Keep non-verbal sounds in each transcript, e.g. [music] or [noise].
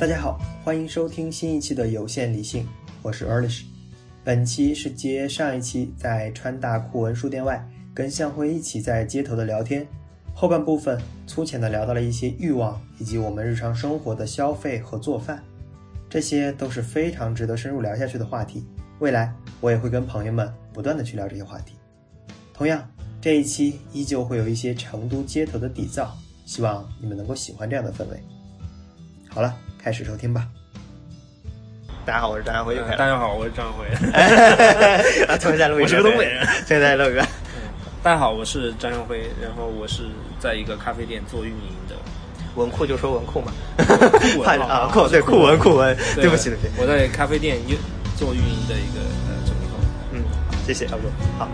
大家好，欢迎收听新一期的有限理性，我是 Erlish。本期是接上一期在川大酷文书店外跟向辉一起在街头的聊天，后半部分粗浅的聊到了一些欲望以及我们日常生活的消费和做饭，这些都是非常值得深入聊下去的话题。未来我也会跟朋友们不断的去聊这些话题。同样，这一期依旧会有一些成都街头的底噪，希望你们能够喜欢这样的氛围。好了，开始收听吧。大家好，我是张家辉。大家好，我是张辉。[laughs] 啊，重新再录一我是个东北人。重新再录一个。[laughs] 大家好，我是张耀辉，然后我是在一个咖啡店做运营的。文库就说文库嘛。酷文啊，[laughs] 酷对酷文酷文，对不起对不起。我在咖啡店运做运营的一个呃这么一个。嗯，谢谢，差不多。好。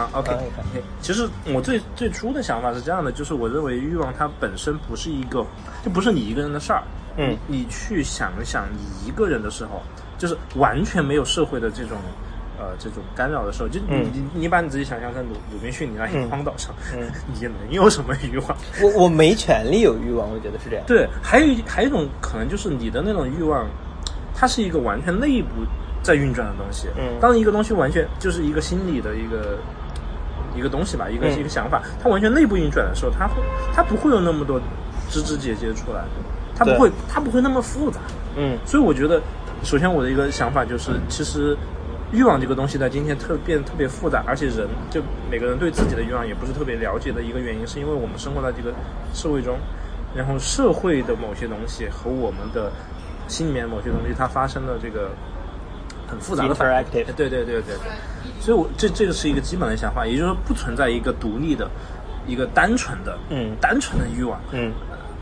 啊，OK OK，其实我最最初的想法是这样的，就是我认为欲望它本身不是一个，就不是你一个人的事儿。嗯，你去想一想，你一个人的时候，就是完全没有社会的这种呃这种干扰的时候，就你你你把你自己想象在鲁鲁滨逊你那一个荒岛上，嗯，[laughs] 你能有什么欲望？我我没权利有欲望，我觉得是这样。对，还有一还有一种可能就是你的那种欲望，它是一个完全内部在运转的东西。嗯，当一个东西完全就是一个心理的一个。一个东西吧，一个一个想法，它完全内部运转的时候，它会，它不会有那么多枝枝节节出来，它不会，它不会那么复杂。嗯，所以我觉得，首先我的一个想法就是，其实欲望这个东西在今天特变得特别复杂，而且人就每个人对自己的欲望也不是特别了解的一个原因，是因为我们生活在这个社会中，然后社会的某些东西和我们的心里面某些东西，它发生了这个。很复杂的对对对对，所以我这这个是一个基本的想法，也就是说不存在一个独立的、一个单纯的、嗯，单纯的欲望，嗯，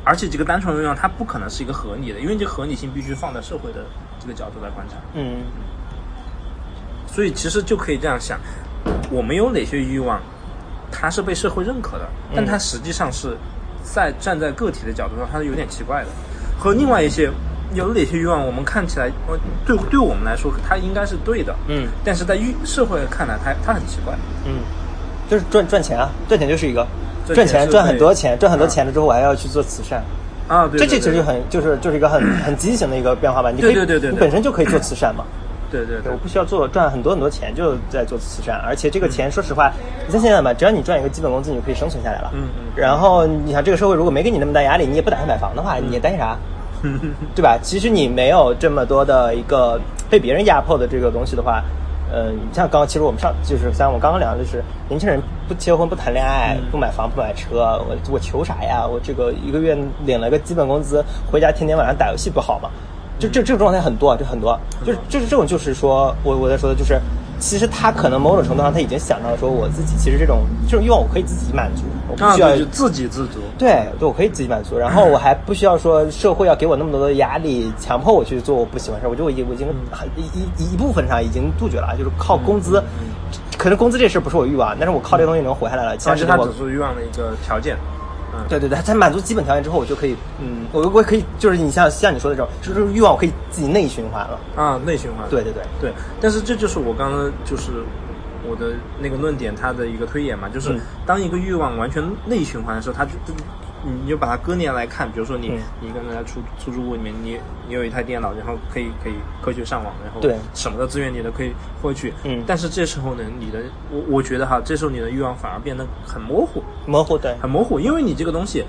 而且这个单纯的欲望它不可能是一个合理的，因为这个合理性必须放在社会的这个角度来观察，嗯，所以其实就可以这样想，我们有哪些欲望，它是被社会认可的，但它实际上是在站在个体的角度上，它是有点奇怪的，和另外一些。有哪些欲望？我们看起来，对对我们来说，它应该是对的。嗯。但是在欲社会看来，它它很奇怪。嗯。就是赚赚钱啊，赚钱就是一个赚钱赚很多钱，赚很多钱了之后，我还要去做慈善。啊，对。这这其实很就是就是一个很 [coughs] 很畸形的一个变化吧？你可以对对对，你本身就可以做慈善嘛。对对对。我不需要做赚很多很多钱，就在做慈善，而且这个钱，说实话，你像现在吧，只要你赚一个基本工资，你就可以生存下来了。嗯嗯。然后你想，这个社会如果没给你那么大压力，你也不打算买房的话，你也担心啥？[laughs] 对吧？其实你没有这么多的一个被别人压迫的这个东西的话，嗯，像刚刚其实我们上就是像我刚刚聊的就是年轻人不结婚不谈恋爱不买房不买车，我我求啥呀？我这个一个月领了个基本工资，回家天天晚上打游戏不好吗？就这这个状态很多，就很多，就是就是这种就是说我我在说的就是。其实他可能某种程度上，他已经想到说，我自己其实这种这种欲望我可以自己满足，我不需要自给自足。对，对我可以自己满足，然后 [laughs] 我还不需要说社会要给我那么多的压力，强迫我去做我不喜欢事儿。我觉得我已我已经很一一一部分上已经杜绝了，就是靠工资，可能工资这事不是我欲望，但是我靠这个东西能活下来了。其实它只是欲望的一个条件。对对对，在满足基本条件之后，我就可以，嗯，我我可以，就是你像像你说的这种，就是欲望我可以自己内循环了啊，内循环。对对对对，但是这就是我刚刚就是我的那个论点，它的一个推演嘛，就是当一个欲望完全内循环的时候，它就。你就把它割裂来看，比如说你你刚才在出出租屋里面，你你有一台电脑，然后可以可以科学上网，然后对什么的资源你都可以获取。嗯，但是这时候呢，你的我我觉得哈，这时候你的欲望反而变得很模糊，模糊对，很模糊，因为你这个东西，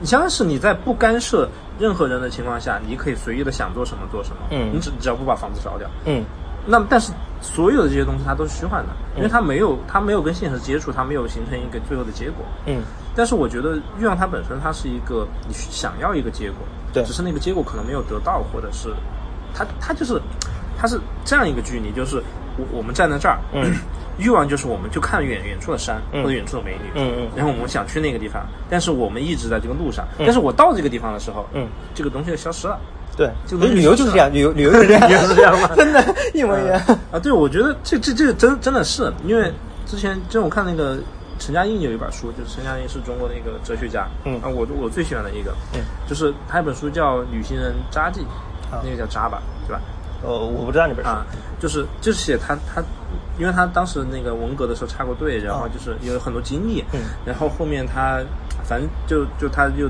你相当是你在不干涉任何人的情况下，你可以随意的想做什么做什么。嗯，你只只要不把房子烧掉。嗯。那么，但是所有的这些东西它都是虚幻的，因为它没有它没有跟现实接触，它没有形成一个最后的结果。嗯。但是我觉得欲望它本身它是一个你想要一个结果，对，只是那个结果可能没有得到，或者是它它就是它是这样一个距离，就是我我们站在这儿，嗯，[clears throat] 欲望就是我们就看远远处的山或者远处的美女，嗯嗯，然后我们想去那个地方，但是我们一直在这个路上，但是我到这个地方的时候，嗯，这个东西就消失了。对，就旅游就是这样，旅游旅游就是这样，是这样吗？[laughs] 真的，一模一样啊！对，我觉得这这这个真真的是，因为之前就我看那个陈嘉映有一本书，就是陈嘉映是中国的一个哲学家，嗯啊，我我最喜欢的一个，嗯，就是他一本书叫《旅行人札记》，那个叫札吧，对吧？呃，我不知道那本书啊，就是就是写他他因为他当时那个文革的时候插过队，然后哦就是有很多经历，嗯然后后面他反正就就他又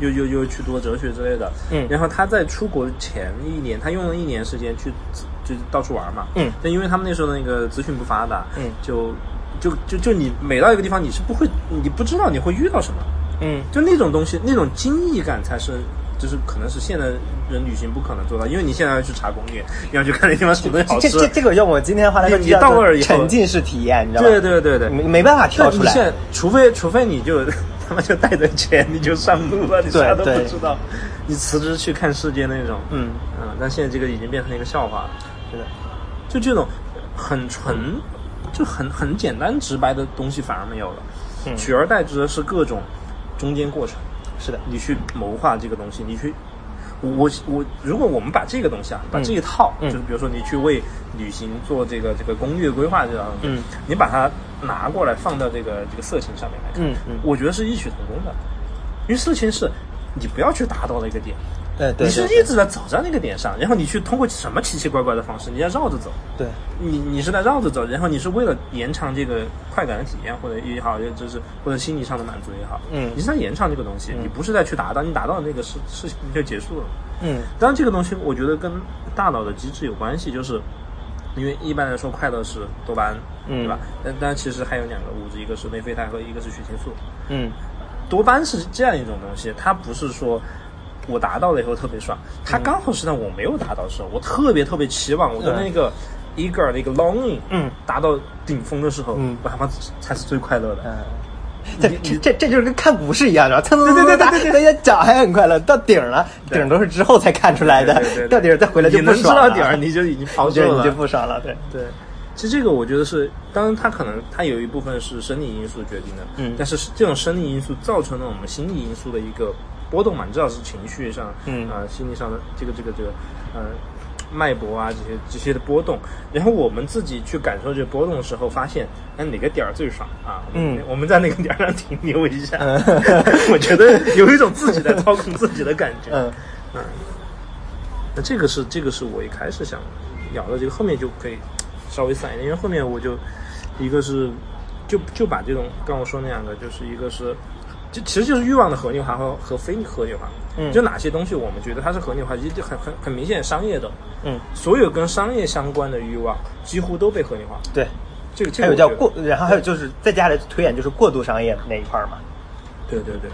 又又又去读哲学之类的，嗯然后他在出国前一年，他用了一年时间去就到处玩嘛，嗯但因为他们那时候那个资讯不发达，嗯就就就就你每到一个地方，你是不会，你不知道你会遇到什么，嗯就那种东西，那种惊异感才是。就是可能是现代人旅行不可能做到，因为你现在要去查攻略，你要去看那地方什么东西好吃。这这这个用我今天的话来说，你你到那儿以后沉浸式体验，你知道吗？对对对对，没没办法跳出来。除非除非你就他妈就带着钱你就上路了，你啥都不知道，你辞职去看世界那种，嗯。嗯，但现在这个已经变成一个笑话了，是的，就这种很纯就很很简单直白的东西反而没有了，嗯。取而代之的是各种中间过程，是的，你去谋划这个东西，你去。我我如果我们把这个东西啊，把这一套，嗯。就是比如说你去为旅行做这个这个攻略规划这样嗯。你把它拿过来放到这个这个色情上面来看，嗯嗯。我觉得是异曲同工的，因为色情是你不要去达到那个点，对对，你是一直在走在那个点上，然后你去通过什么奇奇怪怪的方式，你在绕着走，对，你你是在绕着走，然后你是为了延长这个快感的体验，或者也好，也就是或者心理上的满足也好，嗯。你是在延长这个东西，你不是在去达到，你达到那个事事情就结束了。嗯。当然，这个东西我觉得跟大脑的机制有关系，就是因为一般来说快乐是多巴胺，嗯对吧？但但其实还有两个物质，一个是内啡肽和一个是血清素。嗯多巴胺是这样一种东西，它不是说我达到了以后特别爽，它刚好是在我没有达到的时候，我特别特别期望我的那个 eager 的一个 longing，嗯，达到顶峰的时候，嗯我他妈才是最快乐的。嗯。[laughs] 这这这这就是跟看股市一样，是吧？蹭蹭对对对打，对对大家脚还很快乐，到顶了，[laughs] 顶都是之后才看出来的对对对，[laughs] 到顶再回来就你能知不爽了。道顶儿，你就已经抛售了，就你就不爽了，对。对，其实这个我觉得是，当然它可能它有一部分是生理因素决定的，嗯但是这种生理因素造成了我们心理因素的一个波动嘛，你知道是情绪上，嗯啊、心理上的这个这个这个，呃，脉搏啊这些这些的波动，然后我们自己去感受这个波动的时候，发现哎哪个点儿最爽啊，嗯我们在那个点儿上停留一下，嗯 [laughs] 我觉得有一种自己在操控自己的感觉，嗯。那这个是这个是我一开始想聊的，这个后面就可以稍微散一点，因为后面我就一个是就就把这种刚我说那两个，就是一个是就其实就是欲望的合理化和和非合理化，嗯。就哪些东西我们觉得它是合理化，就很很很明显商业的，嗯，所有跟商业相关的欲望几乎都被合理化，对。这个这还个还有叫过，然后还有就是再加来推演就是过度商业那一块儿嘛。对对对，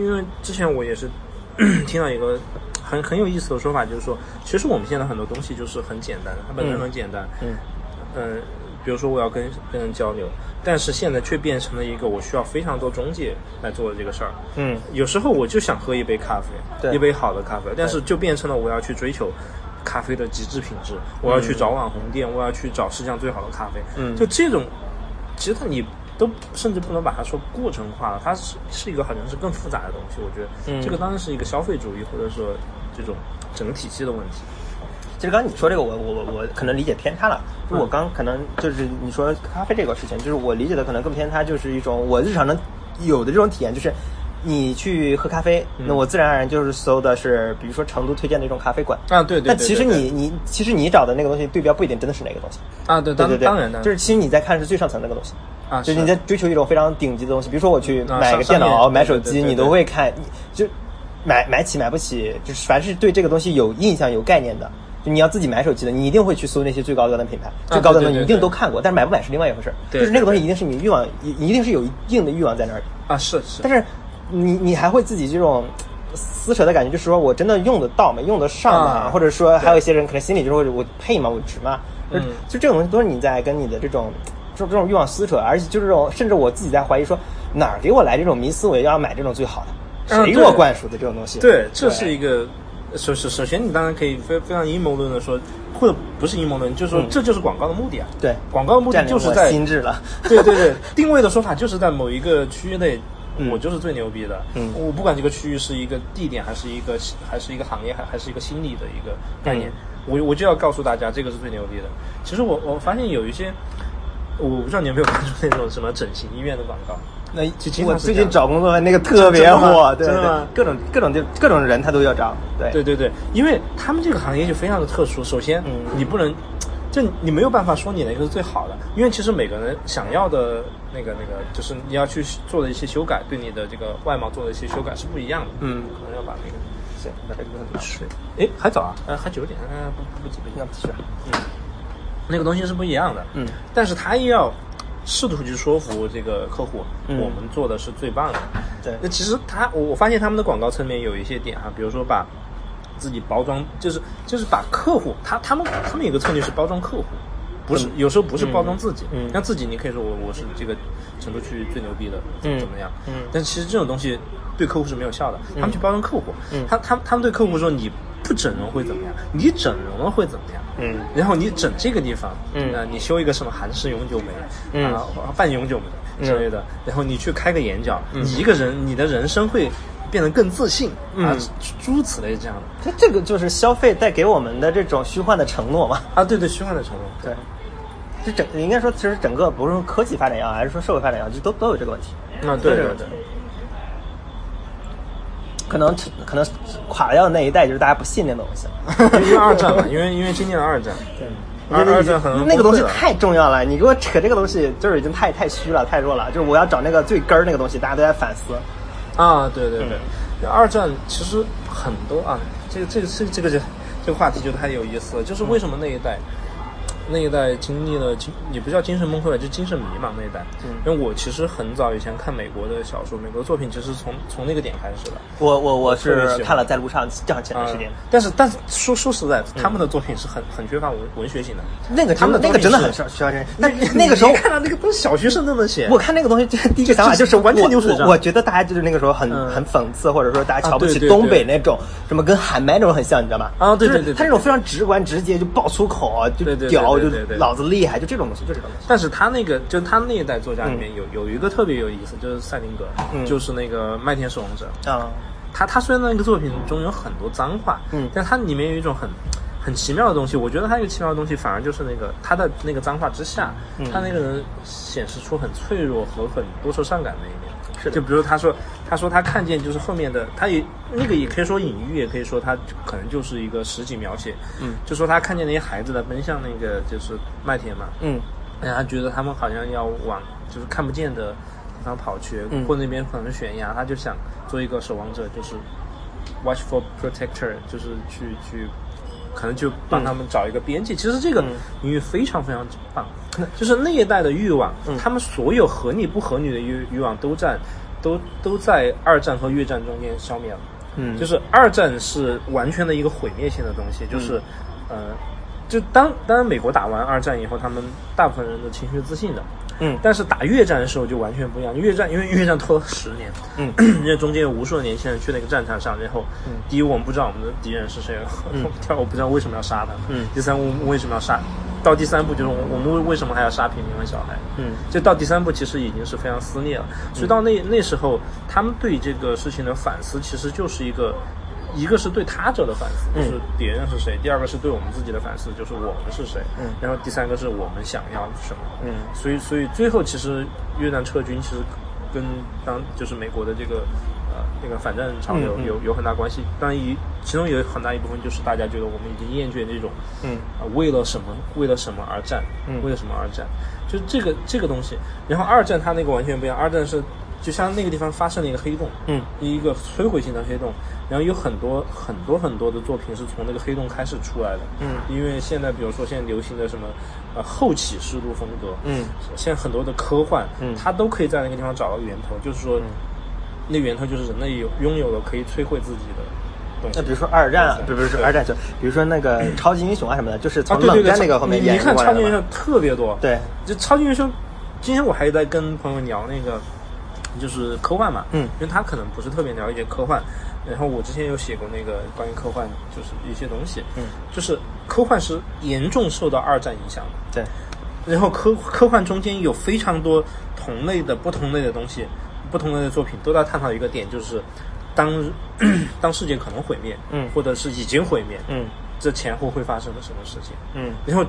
因为之前我也是 [coughs] 听到一个很很有意思的说法，就是说，其实我们现在很多东西就是很简单，它本身嗯很简单，嗯嗯、比如说我要跟跟人交流，但是现在却变成了一个我需要非常多中介来做的这个事儿。嗯有时候我就想喝一杯咖啡，一杯好的咖啡，但是就变成了我要去追求咖啡的极致品质，我要去找网红店，我要去找世界上最好的咖啡。嗯就这种，其实你都甚至不能把它说过程化了，它是是一个好像是更复杂的东西。我觉得、嗯这个当然是一个消费主义或者说这种整个体系的问题。其实刚刚你说这个我，我我我可能理解偏差了。就我刚可能就是你说咖啡这个事情，就是我理解的可能更偏差，就是一种我日常能有的这种体验，就是你去喝咖啡，那我自然而然就是搜的是，比如说成都推荐的一种咖啡馆。啊，对对对但其实你你其实你找的那个东西对标不一定真的是哪个东西。啊，对，对对对，当然的，就是其实你在看是最上层那个东西。啊，就是你在追求一种非常顶级的东西，比如说我去啊买个电脑、买手机，对对对对你都会看，就买买起买不起，就是凡是对这个东西有印象、有概念的，就你要自己买手机的，你一定会去搜那些最高端的品牌，最高端的你一定都看过，但是买不买是另外一回事儿。对就是那个东西一定是你欲望，一一定是有一定的欲望在那儿，啊是是，但是你你还会自己这种。撕扯的感觉，就是说我真的用得到吗？用得上吗？啊或者说，还有一些人可能心里就是我配吗？我值吗？就是嗯就这种东西都是你在跟你的这种这种这种欲望撕扯，而且就是这种，甚至我自己在怀疑说，哪儿给我来这种迷思维要买这种最好的？嗯谁给我灌输的这种东西？对，这是一个首首首先，你当然可以非非常阴谋论的说，或者不是阴谋论，就是说嗯这就是广告的目的啊。对广告的目的就是在心智了。对对对，定位的说法就是在某一个区域内，嗯我就是最牛逼的。嗯我不管这个区域是一个地点，还是一个还是一个行业，还还是一个心理的一个概念，嗯我我就要告诉大家，这个是最牛逼的。其实我我发现有一些，我不知道你有没有关注那种什么整形医院的广告。那我最近找工作那个特别火，对对真的吗各种各种就各种人他都要找，对对对对，因为他们这个行业就非常的特殊。首先，嗯你不能，就你没有办法说你哪个是最好的，因为其实每个人想要的那个那个，就是你要去做的一些修改，对你的这个外貌做的一些修改是不一样的。嗯可能要把那个行，那这个很水，哎，还早啊，呃，还九点，呃，不不不急不急，那继续。那个东西是不一样的。嗯，但是他也要试图去说服这个客户，嗯我们做的是最棒的。对那其实他，我我发现他们的广告侧面有一些点啊，比如说把自己包装，就是就是把客户，他他们他们有个策略是包装客户，不是、有时候不是包装自己。嗯像自己你可以说我我是这个成都区最牛逼的，怎么嗯怎么样。嗯但其实这种东西对客户是没有效的，他们去包装客户，嗯他他他们对客户说你不整容会怎么样，你整容了会怎么样？嗯。然后你整这个地方，嗯。呃，你修一个什么韩式永久美，嗯。啊、半永久美之类的，然后你去开个眼角，嗯。你一个人，你的人生会变得更自信，啊嗯，诸如此类这样的，这这个就是消费带给我们的这种虚幻的承诺嘛。啊，对对，虚幻的承诺，对，这整应该说，其实整个不是说科技发展也好，还是说社会发展也好，就都都有这个问题。啊，对对对，可能可能垮掉的那一代就是大家不信那东西。因为二战嘛，因为因为经历了二战，对，二二战可能那个东西太重要了，你给我扯这个东西，就是已经太太虚了，太弱了。就是我要找那个最根儿那个东西，大家都在反思。啊，对对对，嗯二战其实很多啊，这个这个这个这个这这个话题就太有意思了，就是为什么那一代。那一代经历了精，也不叫精神崩溃吧，就精神迷茫那一代。嗯因为我其实很早以前看美国的小说，美国作品其实从从那个点开始的。我我我是看了在路上这样前段啊时间，但是但是说说实在，他们的作品是很很缺乏文文学性的。那个他们的那个真的很需要需要认识。[laughs] 那那个时候看到那个都是小学生都能写。我看那个东西，就 [laughs] 是第一个想法就就是完全我流水账我我觉得大家就是那个时候很、嗯很讽刺，或者说大家瞧不起东北对那种什么跟喊麦那种很像，你知道吗？啊对对就是他那种非常直观直接就爆粗口啊，就对对对屌就对对对老子厉害，就这种东西，就这种东西。但是他那个，就他那一代作家里面有、有一个特别有意思，就是赛林格，嗯就是那个《麦田守望者》。啊，他他虽然那个作品中有很多脏话，嗯但他里面有一种很很奇妙的东西。我觉得他一个奇妙的东西，反而就是那个他的那个脏话之下，嗯他那个人显示出很脆弱和很多愁善感的一面。是的。就比如他说，他说他看见就是后面的，他也那个也可以说隐喻，也可以说他可能就是一个实景描写。嗯，就说他看见那些孩子在奔向那个就是麦田嘛，嗯。然后他觉得他们好像要往就是看不见的地方跑去，嗯。或那边可能悬崖，他就想做一个守望者，就是 watchful protector，就是去去，可能就帮他们找一个边界。其实这个领域非常非常棒，就是那一代的欲望，嗯。他们所有合理不合理的欲欲望都在都都在二战和越战中间消灭了。嗯，就是二战是完全的一个毁灭性的东西，就是，呃，就当当然美国打完二战以后，他们大部分人的情绪自信的，嗯。但是打越战的时候就完全不一样。越战因为越战拖了十年，嗯，[clears throat] 因为中间有无数的年轻人去那个战场上，然后，嗯。第一我们不知道我们的敌人是谁，[laughs] 第二我不知道为什么要杀他，嗯。第三我们为什么要杀，到第三步就是我我们为为什么还要杀平民和小孩，嗯。就到第三步其实已经是非常撕裂了，所以到那那时候，他们对这个事情的反思其实就是一个，一个是对他者的反思，嗯。就是敌人是谁；第二个是对我们自己的反思，就是我们是谁；嗯。然后第三个是我们想要什么。嗯。所以所以最后其实越南撤军其实跟当就是美国的这个呃那个反战潮流有有很大关系，当然一其中有很大一部分就是大家觉得我们已经厌倦这种嗯。啊、为了什么为了什么而战，嗯。为了什么而战，就这个这个东西。然后二战它那个完全不一样，二战是就像那个地方发生了一个黑洞，嗯。一个摧毁性的黑洞，然后有很多很多很多的作品是从那个黑洞开始出来的，嗯。因为现在比如说现在流行的什么呃后启示录风格，嗯，现在很多的科幻，嗯。它都可以在那个地方找到源头，就是说，那源头就是人类有拥有了可以摧毁自己的。那比如说二战，不不是二战，就比如说那个超级英雄啊什么的，就是啊，从冷战那个后面你演你看超级英雄特别多，对，就超级英雄，今天我还在跟朋友聊那个，就是科幻嘛，嗯。因为他可能不是特别了解科幻，然后我之前有写过那个关于科幻，就是一些东西，嗯，就是科幻是严重受到二战影响的，对，然后科科幻中间有非常多同类的不同类的东西，不同类的作品都在探讨一个点，就是当 [coughs] 当世界可能毁灭，嗯。或者是已经毁灭，嗯。这前后会发生的什么事情？嗯。然后，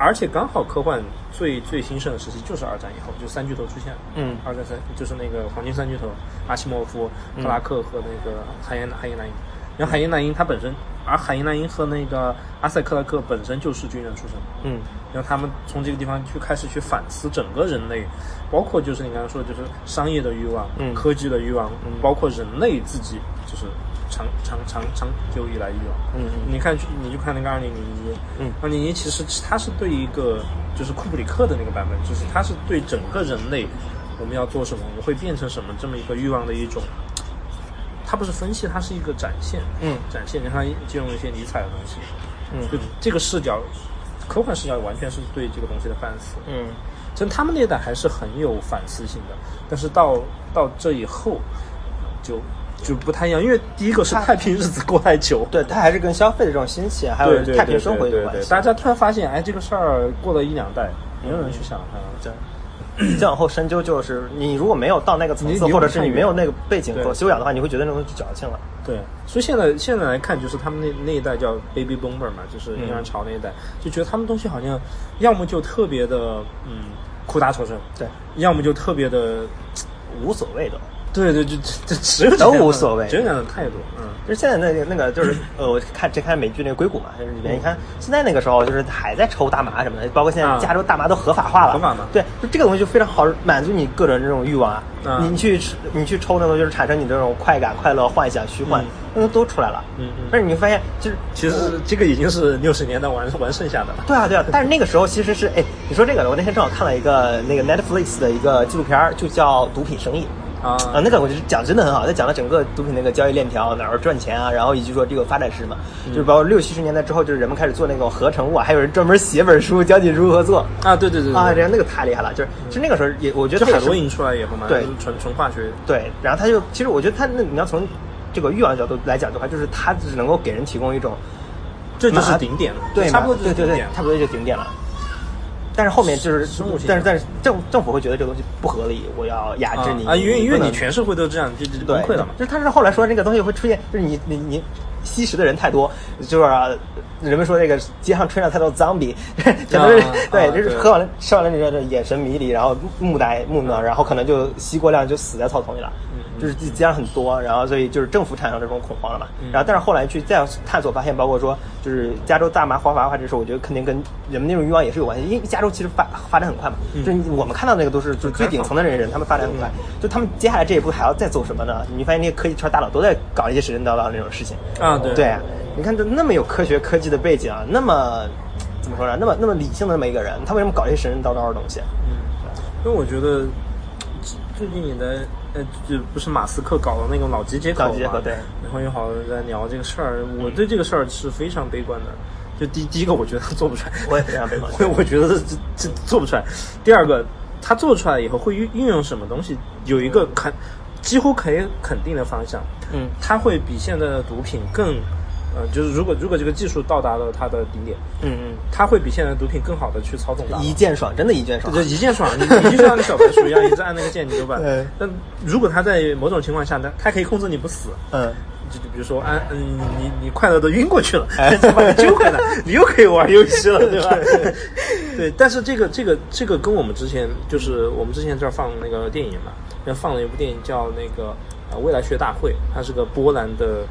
而且刚好科幻最最兴盛的时期就是二战以后，就三巨头出现了。嗯。二战三就是那个黄金三巨头，阿西莫夫、克拉克和那个海因海因莱因。然后海因莱因他本身，而海因莱因和那个阿塞克拉克本身就是军人出身，嗯。然后他们从这个地方去开始去反思整个人类，包括就是你刚才说的，就是商业的欲望、嗯。科技的欲望，包括人类自己就是长长长长久以来欲望。嗯你看，你就看那个二零零一，嗯，二零零一其实它是对一个就是库布里克的那个版本，就是它是对整个人类我们要做什么，我们会变成什么这么一个欲望的一种。它不是分析，它是一个展现，嗯展现，然后借用一些尼采的东西，嗯就这个视角，科幻视角完全是对这个东西的反思。嗯其实他们那一代还是很有反思性的，但是到到这以后就就不太一样，因为第一个是太平日子过太久，[laughs] 对，它还是跟消费的这种兴起，还有太平生活有关系。大家突然发现，哎，这个事儿过了一两代，没有人去想它。对，[clears throat] 再往后深究，就是你如果没有到那个层次，或者是你没有那个背景对和修养的话，你会觉得那种东西矫情了。对，所以现在现在来看，就是他们那那一代叫 baby boomer 嘛，就是婴儿潮那一代，就觉得他们东西好像要么就特别的嗯苦大仇深，对，要么就特别的，无所谓的。对对，就就就 [laughs] 只有这都无所谓只有态度，嗯。就是现在那个那个就是呃，我看这看美剧那个硅谷嘛，就是里面你看现在那个时候就是还在抽大麻什么的，包括现在啊加州大麻都合法化了，合法嘛对，就这个东西就非常好满足你个人这种欲望啊。啊你去吃你去抽那种就是产生你这种快感、快乐、幻想、虚幻嗯，那个都出来了。嗯嗯但是你会发现，就是其实这个已经是六十年代玩玩剩下的了。对啊，对啊，[laughs] 但是那个时候其实是，哎，你说这个，我那天正好看了一个那个 Netflix 的一个纪录片，就叫《毒品生意》。啊啊，那个我觉得讲真的很好，他讲了整个毒品那个交易链条哪儿赚钱啊，然后以及说这个发展史嘛，嗯就是包括六七十年代之后，就是人们开始做那种合成物啊，还有人专门写本书教你如何做啊，对对对啊，这对，样那个太厉害了，就是其实那个时候也我觉得海洛因出来以后嘛，对纯纯化学，对，然后他就其实我觉得他那你要从这个欲望角度来讲的话，就是他只能够给人提供一种这就是顶点了，对，差不多就是对对对顶点，。差不多就顶点了。但是后面就是但是但是政政府会觉得这个东西不合理，我要压制你。啊，因为因为你全社会都这样，就就就崩溃了嘛。就是他是后来说这个东西会出现，就是你你你吸食的人太多，就是、啊、人们说这个街上吹了太多 zombie，[laughs] 可能是、啊 [laughs] 对，啊就是喝完了吃完了这个眼神迷离，然后目呆目讷，然后可能就吸过量就死在草丛里了。嗯就是自己街上很多，然后所以就是政府产生这种恐慌了嘛。嗯。然后但是后来去再探索发现，包括说就是加州大麻合法化这事，我觉得肯定跟人们那种欲望也是有关系，因为加州其实发发展很快嘛，嗯。就是我们看到那个都是就是最顶层的那些人，他们发展很快，就他们接下来这一步还要再走什么呢？你发现那些科技圈大佬都在搞一些神神叨叨的那种事情。啊对。对啊，你看这那么有科学科技的背景啊，那么怎么说呢？那么那么理性的那么一个人，他为什么搞这些神神叨叨的东西？嗯。因为我觉得最近你的呃，就不是马斯克搞的那个脑机接口嘛对然后有好多人在聊这个事儿，我对这个事儿是非常悲观的。就第第一个，我觉得他做不出来，我也非常悲观我我觉得这这这做不出来。第二个，他做出来以后会运运用什么东西，有一个肯几乎可以肯定的方向，嗯他会比现在的毒品更，呃，就是如果如果这个技术到达了它的顶点，嗯嗯它会比现在的毒品更好的去操纵大嗯，脑一键爽，真的一键爽就。一键爽，你你就像那小白鼠一样，一直按那个键你就把 [laughs] 对。但如果它在某种情况下，它它可以控制你不死，嗯，就就比如说按嗯你你快乐的晕过去了，[laughs] 哎再把你救回来，[laughs] 你又可以玩游戏了，对吧？对，但是这个这个这个跟我们之前就是我们之前这儿放那个电影嘛，那放了一部电影叫那个呃未来学大会，它是个波兰的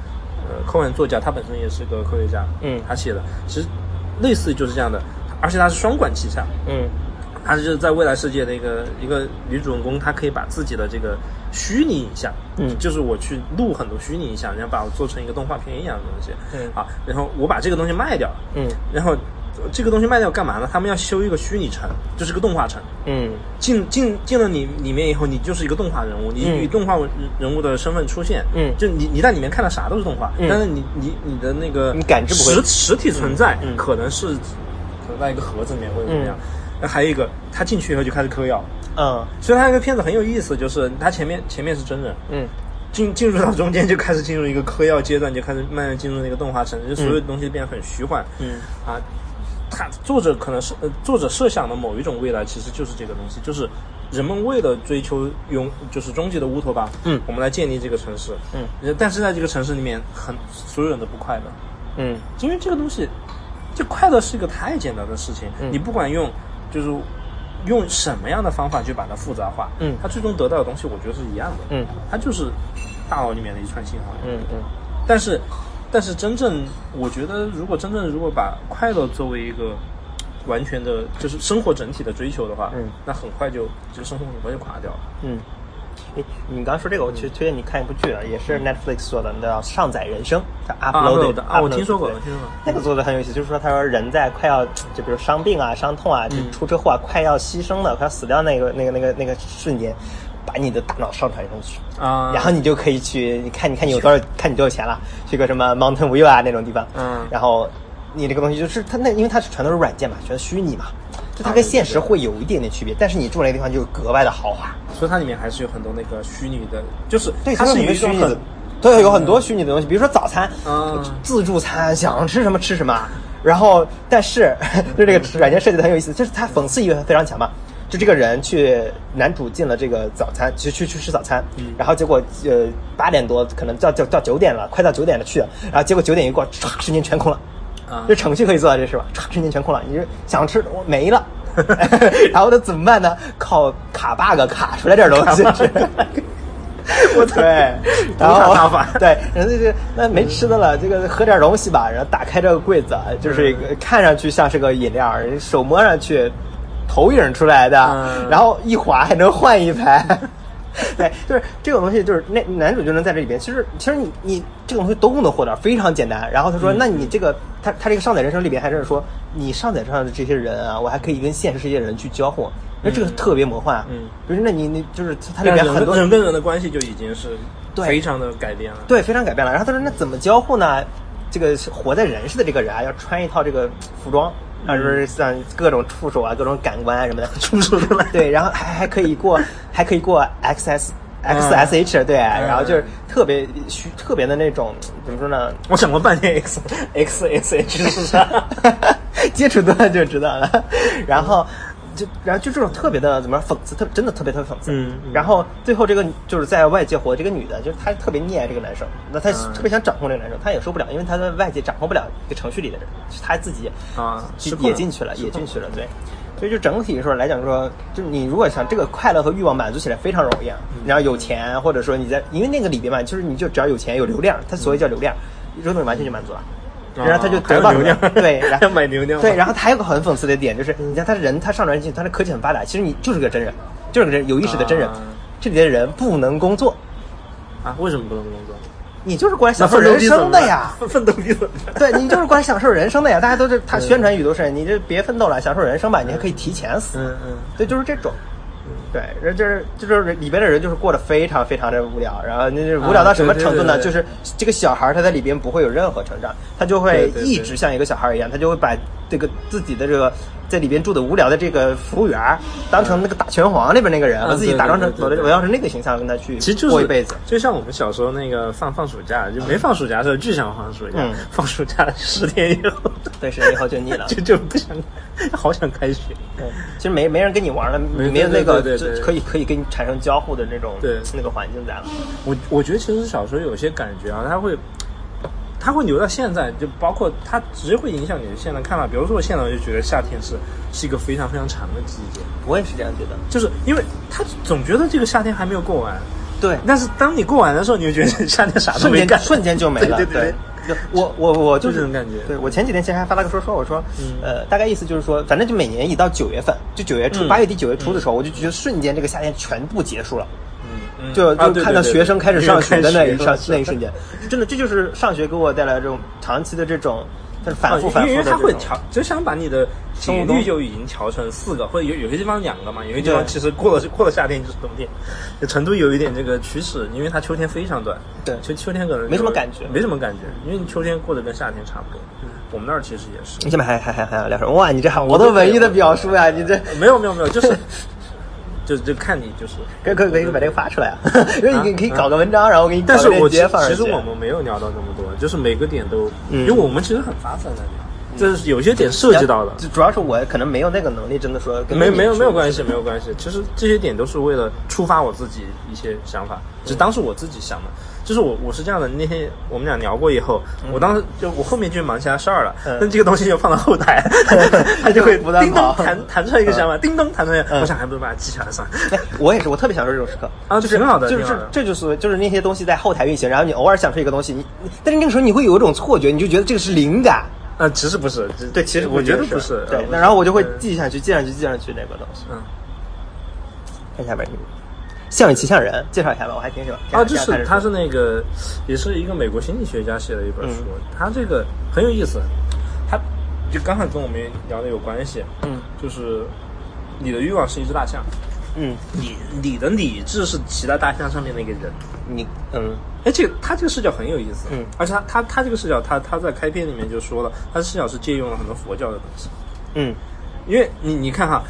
呃科幻作家，他本身也是个科学家，嗯。他写的其实类似就是这样的，而且他是双管齐下，嗯。他就是在未来世界的一个一个女主人公，她可以把自己的这个虚拟影像，嗯。就是我去录很多虚拟影像，然后把我做成一个动画片一样的东西，嗯。啊，然后我把这个东西卖掉，嗯。然后这个东西卖掉干嘛呢？他们要修一个虚拟城，就是个动画城。嗯。进进进了你里面以后，你就是一个动画人物，你嗯。以动画人物的身份出现，嗯。就你你在里面看到啥都是动画，嗯。但是你你你的那个你感知不会。实实体存在，可能是在一个盒子里面或者怎么样。那还有一个，他进去以后就开始嗑药，嗯。所以他那个片子很有意思，就是他前面前面是真人，嗯。进进入到中间就开始进入一个嗑药阶段，就开始慢慢进入那个动画城，就所有东西变得很虚幻，嗯。啊，他作者可能是呃作者设想的某一种未来，其实就是这个东西，就是人们为了追求永就是终极的乌托邦，嗯我们来建立这个城市，嗯，但是在这个城市里面，很所有人都不快乐，嗯。因为这个东西，这快乐是一个太简单的事情，嗯你不管用就是用什么样的方法去把它复杂化，嗯它最终得到的东西，我觉得是一样的，嗯，它就是大脑里面的一串信号，嗯嗯。但是但是真正，我觉得如果真正如果把快乐作为一个完全的，就是生活整体的追求的话，嗯，那很快就就生活很快就垮掉了。嗯，诶，你刚刚说这个，我其实推荐你看一部剧啊，也是 Netflix 做的，那叫《上载人生》，叫 Uploaded 的啊，我听说过，我听说过。那个做的很有意思，就是说他说人在快要就比如伤病啊、伤痛啊、就出车祸啊、快要牺牲了、快要死掉那个那个那个那个瞬间，把你的大脑上传上去。啊，然后你就可以去，你看，你看你有多少，看你多少钱了，去个什么 Mountain View 啊那种地方，嗯。然后你这个东西就是它那，因为它是全都是软件嘛，全是虚拟嘛，就它跟现实会有一点点区别，但是你住那个地方就格外的豪华，所以它里面还是有很多那个虚拟的，就是对，它是一种很面虚拟的，对，有很多虚拟的东西，比如说早餐，嗯。自助餐，想吃什么吃什么，然后但是 [laughs] 就这个软件设计的很有意思，就是它讽刺意味非常强嘛。就这个人去，男主进了这个早餐，去去去吃早餐，然后结果呃八点多，可能到到到九点了，快到九点了去了，然后结果九点一过，唰瞬间全空了，啊这程序可以做到这是吧？唰瞬间全空了，你就想吃我没了，[laughs] 然后那怎么办呢？靠卡 bug 卡出来点东西。[laughs] 我对，然后大法对，人家就那没吃的了，这个喝点东西吧，然后打开这个柜子，就是一个看上去像是个饮料，手摸上去投影出来的，嗯然后一滑还能换一排。对，[laughs] 就是这种东西，就是那男主就能在这里边。其实，其实你你这种东西都能获得，非常简单。然后他说，那你这个他他这个上载人生里边还是说，你上载上的这些人啊，我还可以跟现实世界的人去交互，那这个特别魔幻啊。嗯比如那你你就是它里边很多人跟人的关系就已经是对非常的改变了。对，非常改变了。然后他说：“那怎么交互呢？这个活在人世的这个人啊，要穿一套这个服装，啊，就是像各种触手啊、各种感官啊什么的，[laughs] 触手的。对，然后还还可以过，还可以过 XS。XSH 对，然后就是特别虚、特别的那种，怎么说呢？我想过半天 X [laughs] X S H 是啥？[laughs] 接触多了就知道了。然后就然后就这种特别的怎么说讽刺，特真的特别特别讽刺。嗯嗯然后最后这个就是在外界活这个女的，就是她特别溺爱这个男生，那她嗯特别想掌控这个男生，她也受不了，因为她在外界掌控不了一个程序里的人，是她自己啊也进去了，也进去了，对。所以就整体说来讲说，就是你如果想这个快乐和欲望满足起来非常容易啊，嗯然后有钱或者说你在，因为那个里边嘛，就是你就只要有钱有流量，它所谓叫流量，这个东西完全就满足了。然后他就得到流量对，然后 [laughs] 买流量对，然后他还有个很讽刺的点，就是你看他人，他上传进去，他的科技很发达，其实你就是个真人，就是个真有意识的真人啊，这里的人不能工作，啊？为什么不能工作？你就是过来享受人生的呀。办？[laughs] 奋斗逼怎么？对你就是过来享受人生的呀，大家都是他宣传语都是你这别奋斗了，享受人生吧，你还可以提前死，嗯嗯对，就是这种。对，人就是就是里边的人就是过得非常非常的无聊，然后那就是无聊到什么程度呢？啊对对对。对就是这个小孩儿他在里边不会有任何成长，他就会一直像一个小孩儿一样，他就会把这个自己的这个在里边住的无聊的这个服务员儿当成那个打拳皇里边那个人，啊把自己打装成我要是那个形象跟他去其实就是过一辈子。就像我们小时候那个放放暑假，就没放暑假的时候巨想放暑假，嗯放暑假十天以后，对，十天以后就腻了。就就不想，[laughs] 好想开学。对，其实没没人跟你玩了，没没有那个就可以可以跟你产生交互的那种对那个环境在了。我我觉得其实小时候有些感觉啊，他会，它会留到现在，就包括它直接会影响你的现在看法。比如说我现在我就觉得夏天是是一个非常非常长的季节，我也是这样觉得。就是因为他总觉得这个夏天还没有过完，对，但是当你过完的时候，你就觉得夏天啥都没干，瞬间就没了。对对对。就我我我就就是这种感觉。对我前几天其实还发了个说说，我说，嗯。呃，大概意思就是说，反正就每年一到九月份，就九月初、嗯。八月底九月初的时候，我就觉得瞬间这个夏天全部结束了。嗯就就看到学生开始上学 [laughs] 的那一上那一瞬间，[laughs] 真的这就是上学给我带来这种长期的这种，就是反复啊因为反复的这种。它会调，就想把你的节生物钟律就已经调成四个，或者有有些地方两个嘛，有些地方其实过了过了夏天就是冬天，就成都有一点这个趋势，因为它秋天非常短，对秋秋天可能没什么感觉没什么感觉，因为你秋天过得跟夏天差不多。我们那儿其实也是，你下面还还还还要聊什么？哇，你这好多文艺的表述呀！你这没有没有没有，就是 [laughs] 就就看你就是。可以可以可以把这个发出来啊，[laughs] 因为啊你可以搞个文章，然后给你但是我其实我们没有聊到那么多，就是每个点都，嗯因为我们其实很发散的聊。这是有些点涉及到的。主主要是我可能没有那个能力，真的说跟没没有没有关系，没有关系。其实这些点都是为了触发我自己一些想法，只当时我自己想的。就是我我是这样的，那天我们俩聊过以后，我当时就我后面就忙其他事儿了，嗯那这个东西就放到后台，[laughs] 它就会不断叮咚弹弹出来一个想法，叮咚弹出来，嗯我想还不如把它记下来算了。哎，我也是，我特别享受这种时刻啊就是挺好的就是这就是就是那些东西在后台运行，然后你偶尔想出一个东西，你你但是那个时候你会有一种错觉，你就觉得这个是灵感，呃，其实不是，对，其实我觉得不不是，对呃，那然后我就会呃记下去，记上去，记上去那个东西。嗯。看下边，像与骑象人，介绍一下吧，我还挺喜欢。啊，这是他他是那个，也是一个美国心理学家写的一本书，嗯他这个很有意思，他就刚好跟我们聊的有关系，嗯，就是你的欲望是一只大象，嗯，你你的理智是骑在大象上面的一个人，你嗯。哎，这个他这个视角很有意思，嗯，而且他他他这个视角，他他在开篇里面就说了，他的视角是借用了很多佛教的东西，嗯。因为你你看哈，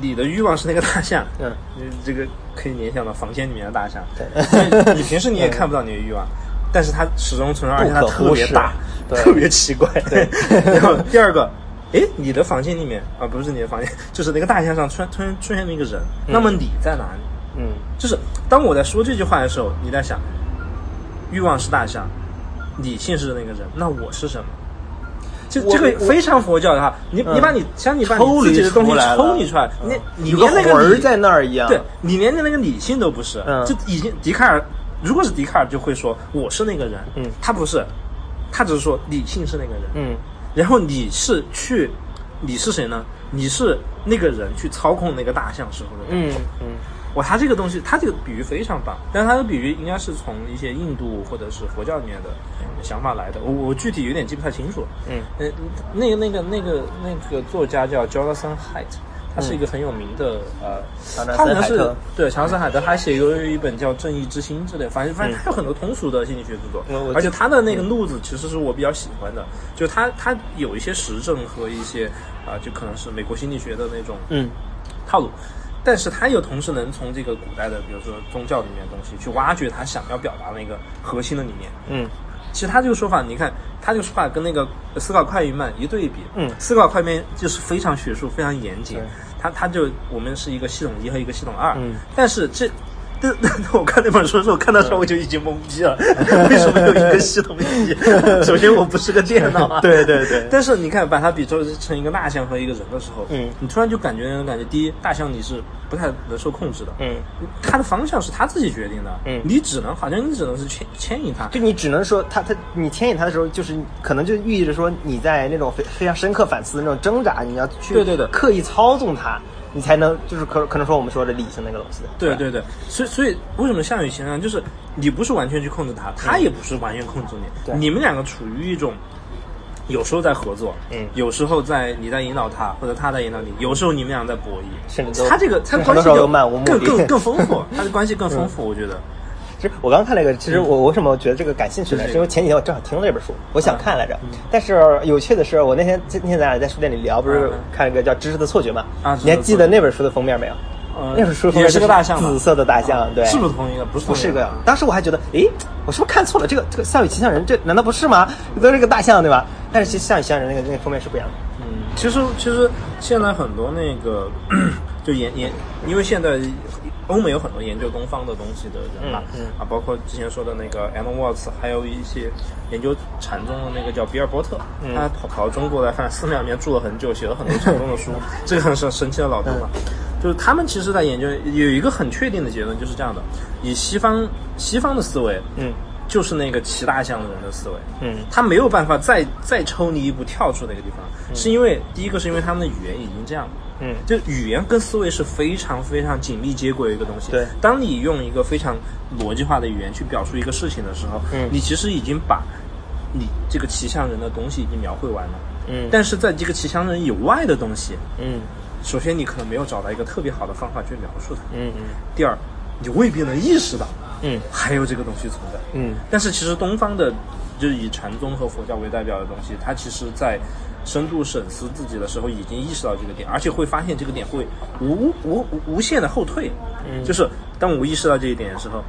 你的欲望是那个大象，嗯，你这个可以联想到房间里面的大象，对。你平时你也看不到你的欲望，但是它始终存在，而且它特别大，对。特别奇怪。对。[laughs] 然后第二个，哎，你的房间里面啊，不是你的房间，[laughs] 就是那个大象上突然突然出现了一个人，那么你在哪里？嗯。就是当我在说这句话的时候，你在想，欲望是大象，理性是那个人，那我是什么？这这个非常佛教的哈，你嗯。你把你像你把抽离你自己的东西抽离出来，嗯。你你连那个理魂在那儿一样。对你连那个理性都不是，嗯。就已经笛卡尔，如果是笛卡尔就会说我是那个人，嗯。他不是，他只是说理性是那个人，嗯然后你是去，你是谁呢？你是那个人去操控那个大象时候的人。嗯嗯哇，他这个东西，他这个比喻非常棒，但是他的比喻应该是从一些印度或者是佛教里面的想法来的，我我具体有点记不太清楚。嗯嗯，那个那个那个那个作家叫 Jonathan Haidt，他是一个很有名的、呃，他好像是对乔纳森海德，他写有一本叫《正义之心》之类，反正反正他有很多通俗的心理学著作，嗯而且他的那个路子其实是我比较喜欢的，就他他有一些实证和一些啊、就可能是美国心理学的那种嗯。套路，但是他又同时能从这个古代的，比如说宗教里面的东西，去挖掘他想要表达那个核心的理念。嗯。其实他这个说法，你看他这个说法跟那个思考快与慢一对比，嗯。思考快慢就是非常学术、非常严谨对。他他就我们是一个系统一和一个系统二，嗯但是这。这我看那本书的时候，看到时候我就已经懵逼了。[laughs] 为什么有一个系统一？[laughs] 首先我不是个电脑啊。[laughs] 对对对但是你看，把它比作成一个大象和一个人的时候，嗯你突然就感觉那种感觉，第一，大象你是不太能受控制的，嗯，它的方向是它自己决定的，嗯你只能好像你只能是牵牵引它，就你只能说它它你牵引它的时候，就是可能就寓意着说你在那种非非常深刻反思的那种挣扎，你要去对对对刻意操纵它，你才能就是可可能说我们说的理性那个东西。吧对对对，所以所以为什么项羽形象就是你不是完全去控制他，他也不是完全控制对你，你们两个处于一种。有时候在合作，嗯有时候在你在引导他，或者他在引导你，有时候你们俩在博弈，甚至都他这个他关系更更更丰富，[laughs] 他的关系更丰富，我觉得。其实我刚看了一个，其实我我为什么觉得这个感兴趣呢？嗯是因为前几天我正好听了这本书，我想看来着。但是有趣的是，我那天今天咱俩在书店里聊，不是嗯看一个叫《知识的错觉》嘛？啊你还记得那本书的封面没有？呃那本书封面就是个大象，紫色的大象，对，是不是同一个？不是不是个。当时我还觉得，诶，我是不是看错了？这个这个《下雨骑象人》，这难道不是吗？都是个大象对吧？但是其实《项羽骑象人》那个那个封面是不一样的。嗯，其实其实现在很多那个 [clears throat] 就研研，因为现在欧美有很多研究东方的东西的人嘛，嗯嗯。啊，包括之前说的那个 Alan Watts，还有一些研究禅宗的那个叫比尔波特，嗯。他跑跑到中国来，反正寺庙里面住了很久，写了很多禅宗的书，[laughs] 这个很神神奇的老头嘛。就是他们其实在研究有一个很确定的结论，就是这样的：以西方西方的思维，嗯就是那个骑大象的人的思维，嗯。他没有办法再再抽你一步跳出那个地方，是因为第一个是因为他们的语言已经这样了。嗯。就语言跟思维是非常非常紧密接轨的一个东西。对。当你用一个非常逻辑化的语言去表述一个事情的时候，嗯。你其实已经把你这个骑象人的东西已经描绘完了。嗯。但是在这个骑象人以外的东西，嗯。首先你可能没有找到一个特别好的方法去描述它。嗯嗯。第二，你未必能意识到嗯。还有这个东西存在。嗯。但是其实东方的，就是以禅宗和佛教为代表的东西，它其实在深度审思自己的时候，已经意识到这个点，而且会发现这个点会无无无无限的后退。嗯。就是当我意识到这一点的时候，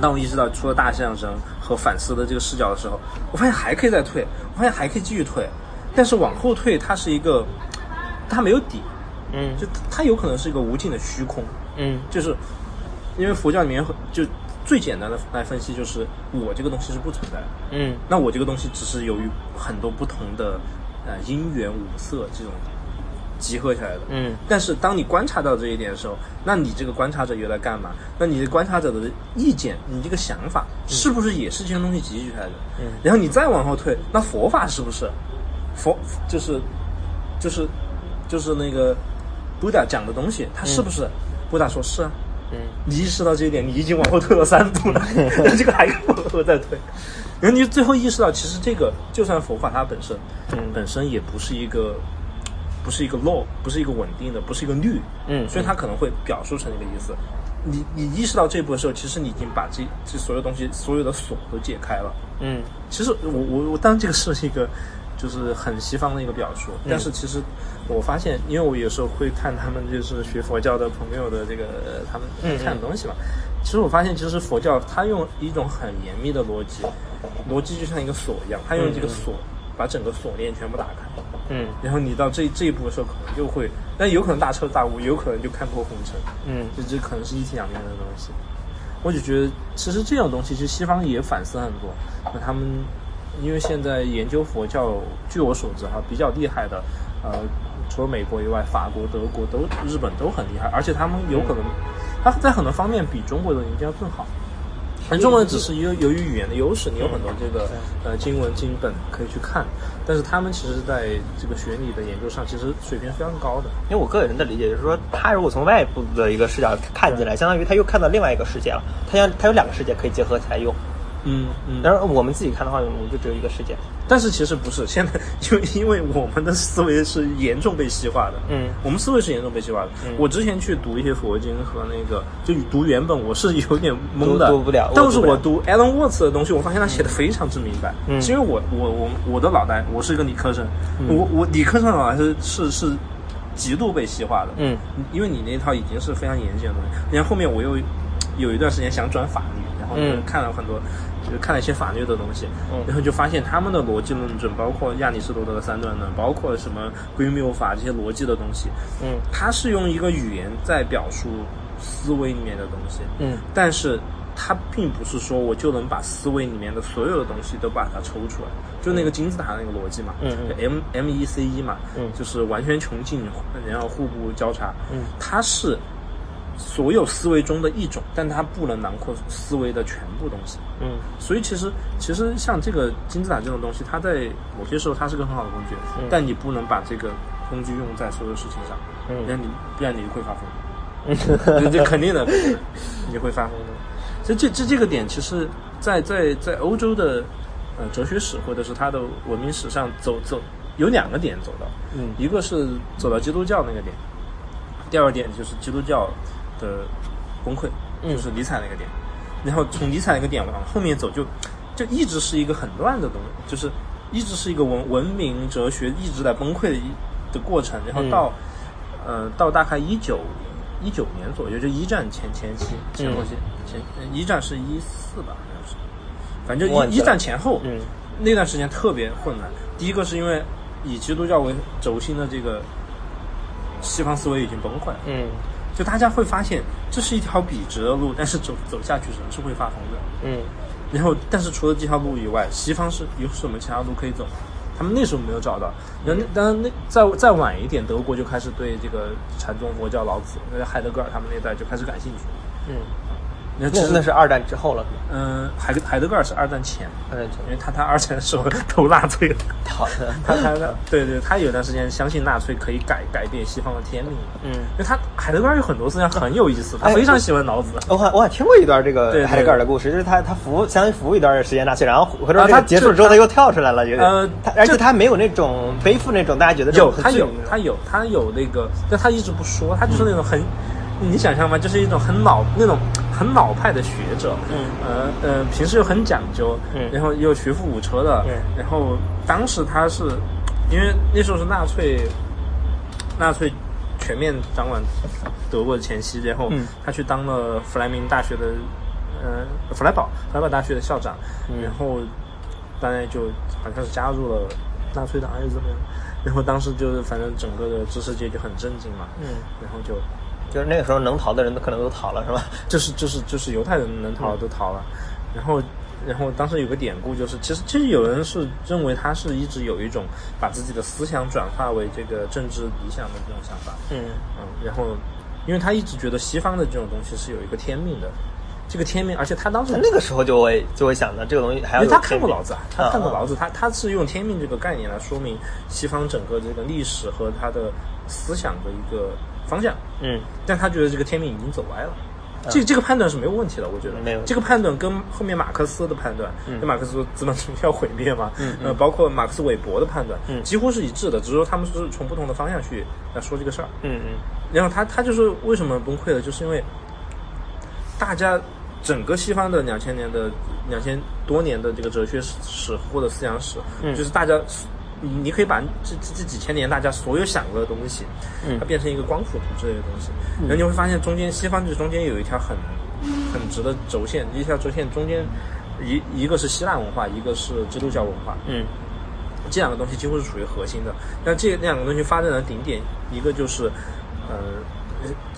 当我意识到除了大象人和反思的这个视角的时候，我发现还可以再退，我发现还可以继续退。但是往后退，它是一个，它没有底，嗯。就它有可能是一个无尽的虚空，嗯。就是因为佛教里面很就最简单的来分析，就是我这个东西是不存在的，嗯那我这个东西只是由于很多不同的呃因缘五色这种集合起来的。嗯但是当你观察到这一点的时候，那你这个观察者又在干嘛？那你的观察者的意见，你这个想法是不是也是这些东西集聚出来的？嗯然后你再往后退，那佛法是不是？佛就是就是就是那个布达讲的东西，它是不是？布达说是啊。嗯你意识到这一点，你已经往后退了三步了，[laughs] 这个还往后再退，然后你最后意识到，其实这个就算佛法它本身，嗯本身也不是一个，不是一个 law，不是一个稳定的，不是一个律，嗯所以它可能会表述成一个意思。你你意识到这一步的时候，其实你已经把这这所有东西所有的锁都解开了。嗯其实我我我当然这个是一个就是很西方的一个表述，但是其实我发现，因为我有时候会看他们就是学佛教的朋友的这个呃他们嗯看的东西嘛，其实我发现其实佛教它用一种很严密的逻辑，逻辑就像一个锁一样，它用这个锁把整个锁链全部打开，嗯。然后你到这这一步的时候，可能就会，但有可能大彻大悟，有可能就看破红尘，嗯。这这可能是一体两面的东西。我就觉得，其实这种东西，其实西方也反思很多。那他们因为现在研究佛教，据我所知哈，比较厉害的，呃，除了美国以外，法国、德国都、日本都很厉害，而且他们有可能，他在很多方面比中国的人家更好。但中国人只是由由于语言的优势，你有很多这个呃经文经本可以去看，但是他们其实在这个学理的研究上，其实水平是非常高的。因为我个人的理解就是说，他如果从外部的一个视角看进来，相当于他又看到另外一个世界了。他像他有两个世界可以结合起来用。嗯嗯。当然，我们自己看的话，我们就只有一个世界。但是其实不是，现在因为因为我们的思维是严重被西化的，嗯。我们思维是严重被西化的。我之前去读一些佛经和那个，就读原本我是有点懵的，读读不了但是我读不了。我读 Alan Watts 的东西，我发现他写的非常之明白。嗯。是因为我我我我的脑袋，我是一个理科生，我我理科生的脑袋是是是极度被西化的。嗯，因为你那套已经是非常严谨的东西，然后后面我又有一段时间想转法律，然后看了很多，就是看了一些法律的东西，嗯然后就发现他们的逻辑论证，包括亚里士多德的三段论，包括什么归谬法这些逻辑的东西，嗯它是用一个语言在表述思维里面的东西，嗯但是它并不是说我就能把思维里面的所有的东西都把它抽出来，就那个金字塔那个逻辑嘛，嗯 M M E C E 嘛，嗯就是完全穷尽，然后互不交叉，嗯。它是所有思维中的一种，但它不能囊括思维的全部东西。嗯。所以其实其实像这个金字塔这种东西，它在某些时候它是个很好的工具，但你不能把这个工具用在所有事情上，嗯。不然你不然你会发疯，这 [laughs] 这肯定的，[laughs] 你会发疯。的。所以这这这个点，其实在在在欧洲的呃哲学史或者是它的文明史上走走有两个点走到，嗯。一个是走到基督教那个点，第二点就是基督教的崩溃，嗯。就是尼采那个点，然后从尼采那个点往后面走就，就一直是一个很乱的东西，就是一直是一个文文明哲学一直在崩溃的一的过程，然后到、呃到大概一九一九年左右，就一战前前期前后期、前一战是一四吧，好像是，反正一一战前后，嗯。那段时间特别混乱。第一个是因为以基督教为轴心的这个西方思维已经崩溃了，嗯就大家会发现这是一条笔直的路，但是走走下去人是会发疯的。嗯然后，但是除了这条路以外，西方是有什么其他路可以走？他们那时候没有找到。然后，当然那再再晚一点，德国就开始对这个禅宗佛教老子，那海德格尔他们那代就开始感兴趣。嗯，那其实那那是二战之后了，嗯、海德海德格尔是二战前，二战前因为他他二战的时候 [laughs] 投纳粹了。[laughs] 好的，他他他，对对，他有段时间相信纳粹可以改改变西方的天命，嗯。因为他海德格尔有很多思想很有意思，他哎非常喜欢老子。我还我还听过一段这个对对海德格尔的故事，就是他他服相当于服务一段时间纳粹，然后回头这啊他结束之后他又跳出来了，有点呃他而且他没有那种背负那种大家觉得有他有他有他有那个，但他一直不说，他就是那种很，你想象吗？就是一种很老那种很老派的学者，嗯。呃呃，平时又很讲究，嗯。然后又学富五车的，嗯。然后当时他是因为那时候是纳粹，纳粹全面掌管德国的前夕，然后嗯。他去当了弗莱明大学的，呃，弗莱堡弗莱堡大学的校长，嗯。然后当然就好像是加入了纳粹党还是怎么样？然后当时就是反正整个的知识界就很震惊嘛，嗯，然后就就是那个时候能逃的人都可能都逃了，是吧？[laughs] 就是就是就是犹太人能逃的都逃了，然后然后当时有个典故就是，其实其实有人是认为他是一直有一种把自己的思想转化为这个政治理想的这种想法，嗯。嗯，然后因为他一直觉得西方的这种东西是有一个天命的，这个天命，而且他当时他那个时候就会就会想到这个东西还要有因为他看过老子啊，他看过啊老子，他他是用天命这个概念来说明西方整个这个历史和他的思想的一个方向，嗯。但他觉得这个天命已经走歪了。这这个判断是没有问题的，我觉得。没有这个判断跟后面马克思的判断，嗯。跟马克思说资本主义要毁灭嘛，嗯嗯。呃，包括马克思韦伯的判断，嗯。几乎是一致的，只是说他们是从不同的方向去来说这个事儿。嗯嗯。然后他他就是为什么崩溃了，就是因为大家整个西方的两千年的两千多年的这个哲学史或者思想史，嗯。就是大家你你可以把这这这几千年大家所有想过的东西，嗯它变成一个光谱图之类的东西，然后你会发现中间西方这中间有一条很很直的轴线，一条轴线中间一一个是希腊文化，一个是基督教文化，嗯这两个东西几乎是属于核心的。但这两个东西发展的顶点，一个就是，呃，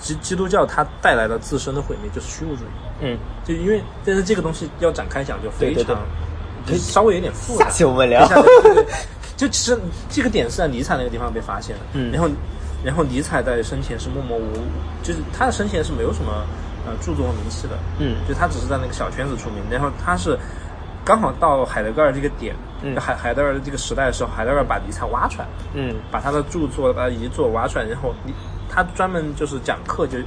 基基督教它带来的自身的毁灭就是虚无主义。嗯，就因为，但是这个东西要展开讲就非对对对常，就稍微有点复杂。下期我们聊就其实这个点是在尼采那个地方被发现的。嗯。然后，然后尼采在生前是默默无，就是他的生前是没有什么呃著作和名气的。嗯。就他只是在那个小圈子出名，然后他是刚好到海德格尔这个点，嗯。海海德尔的这个时代的时候，海德格尔把尼采挖出来，嗯。把他的著作、把遗作挖出来，然后尼他专门就是讲课，就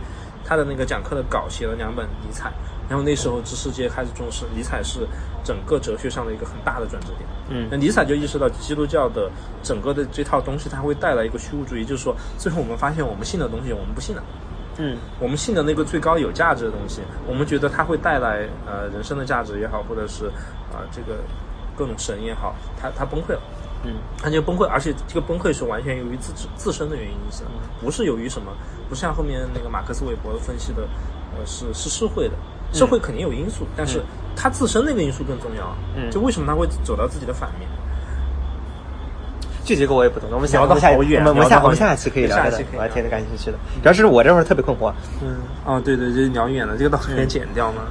他的那个讲课的稿写了两本尼采，然后那时候知识界开始重视尼采是整个哲学上的一个很大的转折点。嗯那尼采就意识到基督教的整个的这套东西，它会带来一个虚无主义，就是说最后我们发现我们信的东西我们不信了。嗯我们信的那个最高有价值的东西，我们觉得它会带来呃人生的价值也好，或者是啊、呃这个各种神也好，它它崩溃了，嗯它就崩溃，而且这个崩溃是完全由于自自身的原因引起的，不是由于什么，不像后面那个马克思韦伯分析的，呃是是社会的，社会肯定有因素，但是他自身那个因素更重要啊，嗯就为什么他会走到自己的反面？具体这个我也不懂，我们聊得我们下好远我们下我们下期可以聊的我还挺感兴趣的。主要是我这会儿特别困惑，嗯，哦对对，就聊远了，这个到时候可以剪掉吗？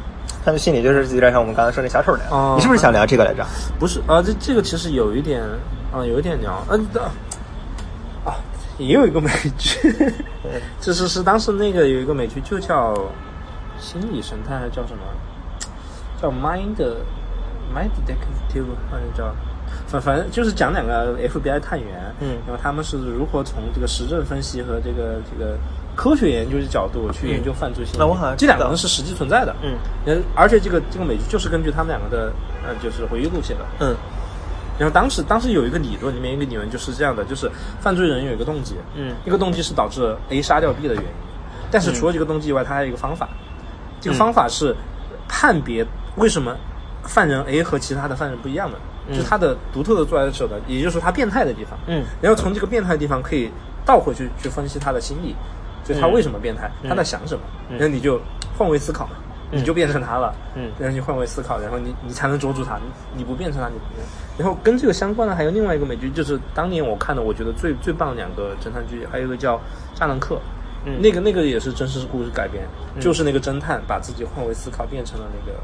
他们心里就是有点像我们刚才说那小丑那样。哦你是不是想聊这个来着？不是啊，这这个其实有一点啊，有一点聊，嗯、的啊，也有一个美剧，[laughs] 就是是当时那个有一个美剧就叫《心理神探》，还叫什么？叫 Mind Mind Detective，好像叫。反反正就是讲两个 FBI 探员，嗯。然后他们是如何从这个实证分析和这个这个科学研究的角度去研究犯罪心理。那我好像这两个人是实际存在的，嗯。嗯，而且这个这个美剧就是根据他们两个的呃就是回忆录写的，嗯。然后当时当时有一个理论，里面一个理论就是这样的，就是犯罪人有一个动机，嗯。一个动机是导致 A 杀掉 B 的原因，但是除了这个动机以外，它还有一个方法，这个方法是判别为什么犯人 A 和其他的犯人不一样的，就是他的独特的作案手段，也就是说他变态的地方，嗯。然后从这个变态的地方可以倒回去去分析他的心理，就是他嗯。为什么变态，他在想什么，然后你就换位思考嘛，你就变成他了，嗯。然后你换位思考，然后你你才能捉住他，你你不变成他，你不变。然后跟这个相关的还有另外一个美剧，就是当年我看的，我觉得最最棒的两个侦探剧，还有一个叫《扎兰克》，嗯那个那个也是真实故事改编，就是那个侦探把自己换位思考变成了那个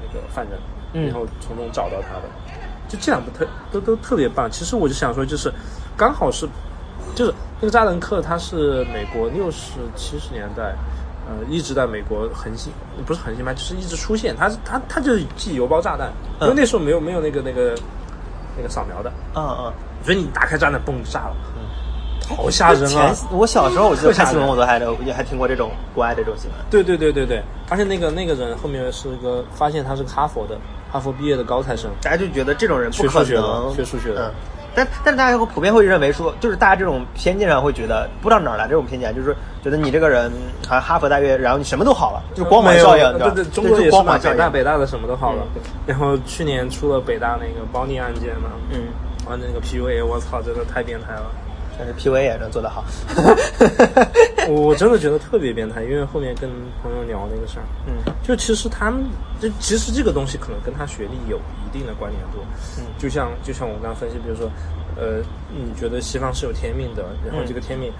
那个犯人，嗯然后从中找到他的。就这两部特都都特别棒。其实我就想说，就是刚好是，就是那个扎伦克，他是美国六十七十年代，呃，一直在美国横行，不是横行吧，就是一直出现。他是他他就是寄邮包炸弹，因为那时候没有没有那个那个那个扫描的，嗯嗯。所以你打开炸弹，嘣就炸了，好吓人啊前！我小时候我记得特吓看新闻，我都还都也还听过这种国外的这种新闻。对对对对对，而且那个那个人后面是个发现他是个哈佛的，哈佛毕业的高材生，大家就觉得这种人不可能学数学的嗯，但但是大家会普遍会认为说，就是大家这种偏见上会觉得，不知道哪儿来这种偏见，就是觉得你这个人好像哈佛大学，然后你什么都好了，就是光环效应，对对，中国就也是嘛，北光环效应。大北大的什么都好了嗯。[laughs] 然后去年出了北大那个包尼案件嘛，嗯，完了那个 PUA，我操，真的太变态了。但是 PUA 也能做得好。[laughs] 我真的觉得特别变态，因为后面跟朋友聊那个事儿，嗯，就其实他们，就其实这个东西可能跟他学历有一定的关联度，嗯就像就像我刚刚分析，比如说，呃，你觉得西方是有天命的，然后嗯这个天命。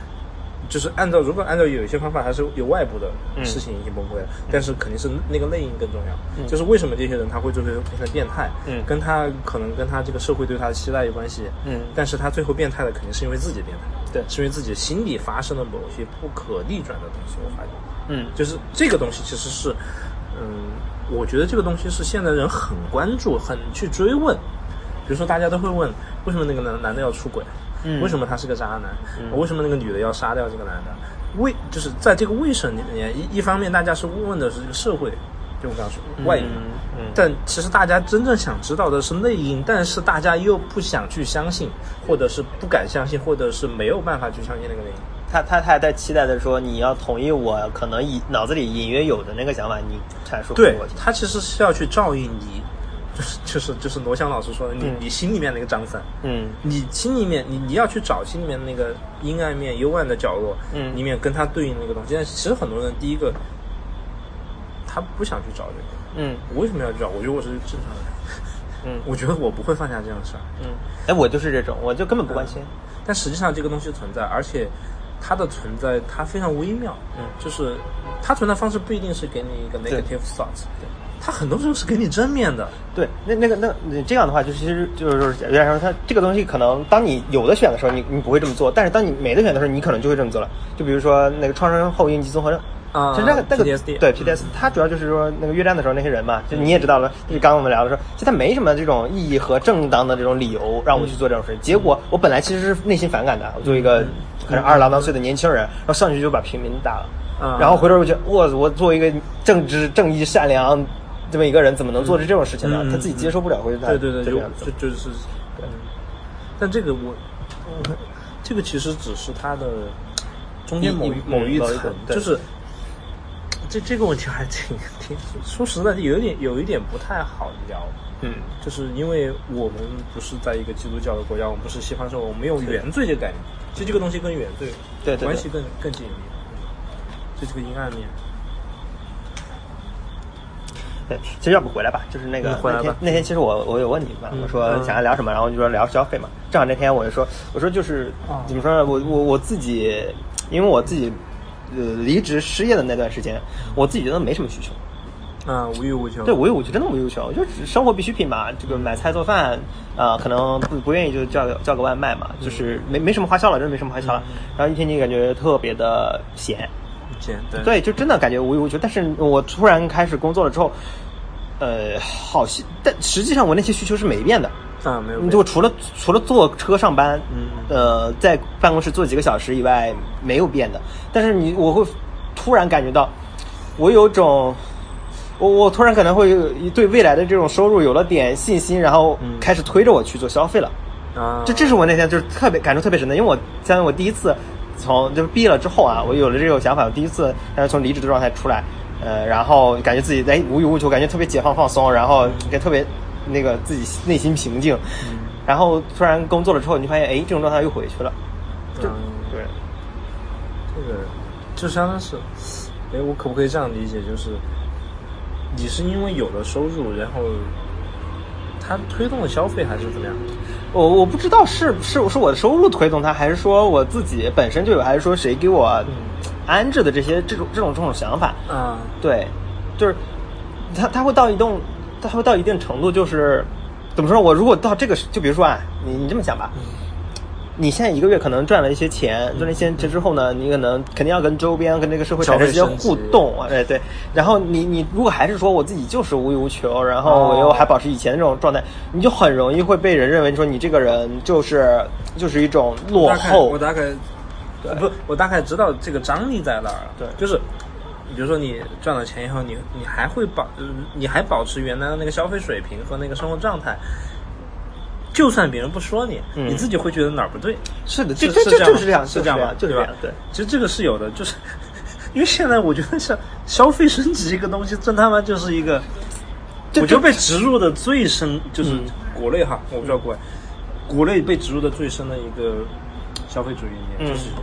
就是按照，如果按照有一些方法，还是有外部的嗯事情引起崩溃的，但是肯定是那个内因更重要。就是为什么这些人他会最后变成变态，嗯跟他可能跟他这个社会对他的期待有关系，嗯但是他最后变态的肯定是因为自己变态，对是因为自己心里发生了某些不可逆转的东西。我发现，嗯就是这个东西其实是，嗯，我觉得这个东西是现在人很关注、很去追问。比如说，大家都会问，为什么那个男男的要出轨？嗯为什么他是个渣男？为什么那个女的要杀掉这个男的？为就是在这个为什么里面，一一方面大家是问的是这个社会，就我刚刚说外因，嗯但其实大家真正想知道的是内因，但是大家又不想去相信，或者是不敢相信，或者是没有办法去相信那个内因。他他他还在期待的说，你要同意我可能隐脑子里隐约有的那个想法，你阐述给对我听。他其实是要去照应你，就是就是就是罗翔老师说的，你、嗯你心里面那个张三，嗯你心里面你你要去找心里面那个阴暗面、幽暗的角落，嗯里面跟他对应那个东西。但其实很多人第一个，他不想去找这个，嗯我为什么要去找？我觉得我是正常人，嗯 [laughs] 我觉得我不会犯下这样的事儿。嗯，哎，我就是这种，我就根本不关心。但实际上这个东西存在，而且它的存在它非常微妙，嗯就是它存在方式不一定是给你一个 negative thoughts，对，它很多时候是给你正面的，对，那那个那你这样的话，就其实就是说，有点说它这个东西可能当你有的选的时候，你你不会这么做，但是当你没得选的时候，你可能就会这么做了。就比如说那个创伤后应激综合症。啊其实那个那个对 PTSD，它主要就是说那个越战的时候那些人嘛，就你也知道了，就是刚刚我们聊的时候，其实他没什么这种意义和正当的这种理由让我去做这种事。结果我本来其实是内心反感的，我作为一个可能二十郎当岁的年轻人，然后上去就把平民打了，啊然后回头我觉得我我作为一个正直、正义、善良这么一个人，怎么能做出这种事情呢？嗯他自己接受不了，或者他对对对，就这样子就。就是，嗯，但这个我，嗯这个其实只是他的中间某某一层就是这这个问题还挺挺说实在的，有一点有一点不太好聊。嗯，就是因为我们不是在一个基督教的国家，我们不是西方社会，我们没有原罪这个概念。其实这个东西跟原罪对关系更更紧密，嗯这是个阴暗面。对，[laughs] 其实要不回来吧，就是那个嗯回来吧那天那天其实我我有问你嘛，嗯我说嗯想要聊什么，然后就说聊消费嘛。正好那天我就说，我说就是哦怎么说呢，我我我自己，因为我自己呃离职失业的那段时间，我自己觉得没什么需求。啊，无欲无求。对，无欲无求，真的无欲无求，就只生活必需品嘛。这个买菜做饭，啊、可能不不愿意就叫个叫个外卖嘛，就是没没什么花销了，真的没什么花销了。然后一天你感觉特别的闲，对，就真的感觉无欲无求。但是我突然开始工作了之后，呃，好像，但实际上我那些需求是没变的。啊，没有。你就除了除了坐车上班，嗯呃，在办公室坐几个小时以外，没有变的。但是你我会突然感觉到，我有种，我我突然可能会对未来的这种收入有了点信心，然后嗯开始推着我去做消费了。啊，这这是我那天就是特别感触特别深的，因为我相当于我第一次从就毕业了之后啊，我有了这种想法，我第一次但是从离职的状态出来，呃，然后感觉自己哎无欲无求，感觉特别解放放松，然后也特别那个自己内心平静，然后突然工作了之后，你就发现哎这种状态又回去了，就、嗯对，这个就相当是，哎，我可不可以这样理解？就是你是因为有了收入，然后它推动了消费，还是怎么样？我我不知道是是是我的收入推动它，还是说我自己本身就有，还是说谁给我安置的这些这种这种这种想法，嗯，对，就是他他会到一定，他会到一定程度，就是怎么说？我如果到这个，就比如说啊，你你这么想吧，你现在一个月可能赚了一些钱，赚了一些钱之后呢，你可能肯定要跟周边跟这个社会产生一些互动啊，哎对。然后你你如果还是说我自己就是无欲无求，然后我又还保持以前的这种状态，你就很容易会被人认为说你这个人就是就是一种落后我。大概，呃不，我大概知道这个张力在哪儿了。对就是，比如说你赚了钱以后，你你还会保，呃你还保持原来的那个消费水平和那个生活状态。就算别人不说你，嗯你自己会觉得哪儿不对。是的，这是这样就是这样，是这样吧就是这样，对。其实这个是有的，就是 [laughs] 因为现在我觉得像消费升级一个东西，真他妈就是一个，我觉得被植入的最深，就是嗯国内哈，我不知道国外，国内被植入的最深的一个消费主义理念嗯就是消费。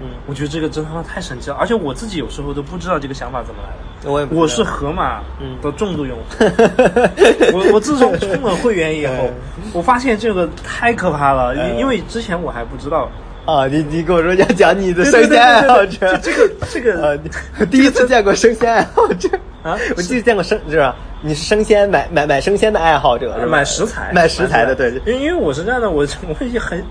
嗯。我觉得这个真他妈太神奇了，而且我自己有时候都不知道这个想法怎么来的。我也不知道。我是盒马嗯。的重度用户，[laughs] 我我自从充了会员以后，[laughs] 我发现这个太可怕了，因嗯因为之前我还不知道。啊，你你跟我说要讲你的生鲜爱好者，这个这个呃，第一次见过生鲜爱好者。啊？我第一次见过生是吧？你是生鲜买买买生鲜的爱好者？买食材，买食材的，对，因为因为我是这样的，我我也很，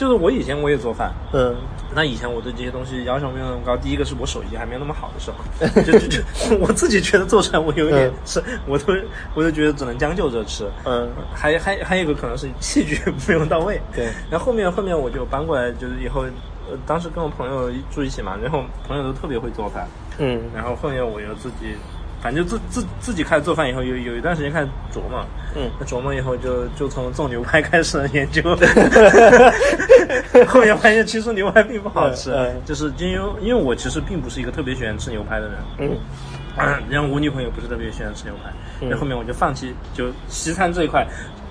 就是我以前我也做饭，嗯那以前我对这些东西要求没有那么高。第一个是我手艺还没有那么好的时候，[laughs] 就就就我自己觉得做出来我有一点嗯是，我都我都觉得只能将就着吃。嗯还还还有一个可能是器具 [laughs] 没有到位。对然后后面后面我就搬过来，就是以后呃当时跟我朋友住一起嘛，然后朋友都特别会做饭，嗯然后后面我又自己，反正就自自自己开始做饭以后，有有一段时间开始琢磨，嗯。那琢磨以后就就从做牛排开始研究，[laughs] [laughs] 后面发现其实牛排并不好吃，嗯嗯。就是因为因为我其实并不是一个特别喜欢吃牛排的人，嗯。[clears throat] 然后我女朋友不是特别喜欢吃牛排，嗯。然后后面我就放弃，就西餐这一块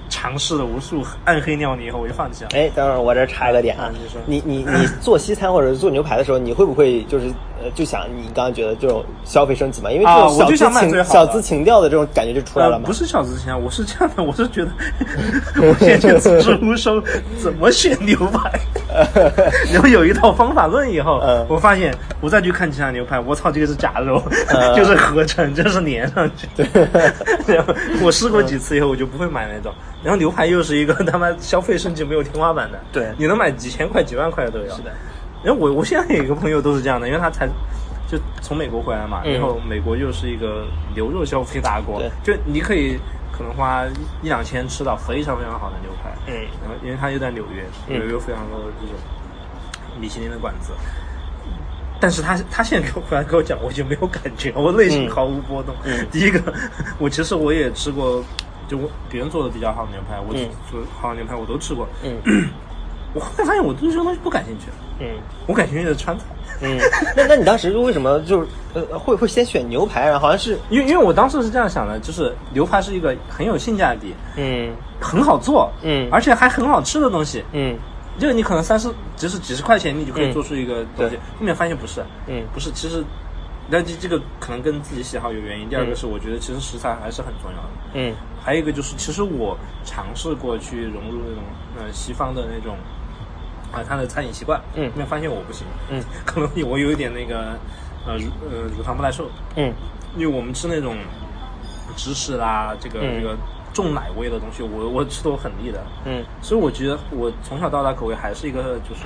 尝试了无数暗黑料理以后，我就放弃了。哎，等会儿我这儿插一个点啊。啊你说，你你你做西餐或者做牛排的时候，你会不会就是呃就想你刚刚觉得这种消费升级嘛？因为这啊种小资我就想买情最好小资情调的这种感觉就出来了嘛。不是小资情调，我是这样的，我是觉得 [laughs] 我现在就知无收怎么选牛排，[laughs] 然后有一套方法论以后，嗯我发现我再去看其他牛排，我操，这个是假肉，嗯就是合成，就是粘上去。然后 [laughs] 我试过几次以后，我就不会买那种。然后牛排又是一个他妈消费升级没有天花板的，对你能买几千块、几万块的都有。是的。然后我我现在有一个朋友都是这样的，因为他才就从美国回来嘛，嗯。然后美国又是一个牛肉消费大国，就你可以可能花一两千吃到非常非常好的牛排，嗯。然后因为他又在纽约，嗯。纽约有非常多的这种米其林的馆子。但是他他现在给我回来跟我讲，我就没有感觉，我内心嗯。毫无波动。嗯。[laughs] 第一个，我其实我也吃过，就我别人做的比较好的牛排，我嗯。做好的牛排我都吃过。嗯 [clears throat] 我后来发现我对这个东西不感兴趣，嗯我感兴趣的川菜。嗯，[laughs] 那那你当时为什么就是呃会会先选牛排？然后好像是因为因为我当时是这样想的，就是牛排是一个很有性价比、嗯很好做，嗯而且还很好吃的东西。嗯就是你可能三十，只是几十块钱，你就可以嗯做出一个东西。对后面发现不是，嗯不是，其实，那这这个可能跟自己喜好有原因。第二个嗯是我觉得其实食材还是很重要的。嗯还有一个就是，其实我尝试过去融入那种呃西方的那种啊他的餐饮习惯，嗯。后面发现我不行，嗯，[laughs] 可能我有一点那个呃乳呃乳糖不耐受，嗯。因为我们吃那种芝士啦，这个、嗯。这个重奶味的东西，我我吃的我很腻的，嗯。所以我觉得我从小到大口味还是一个就是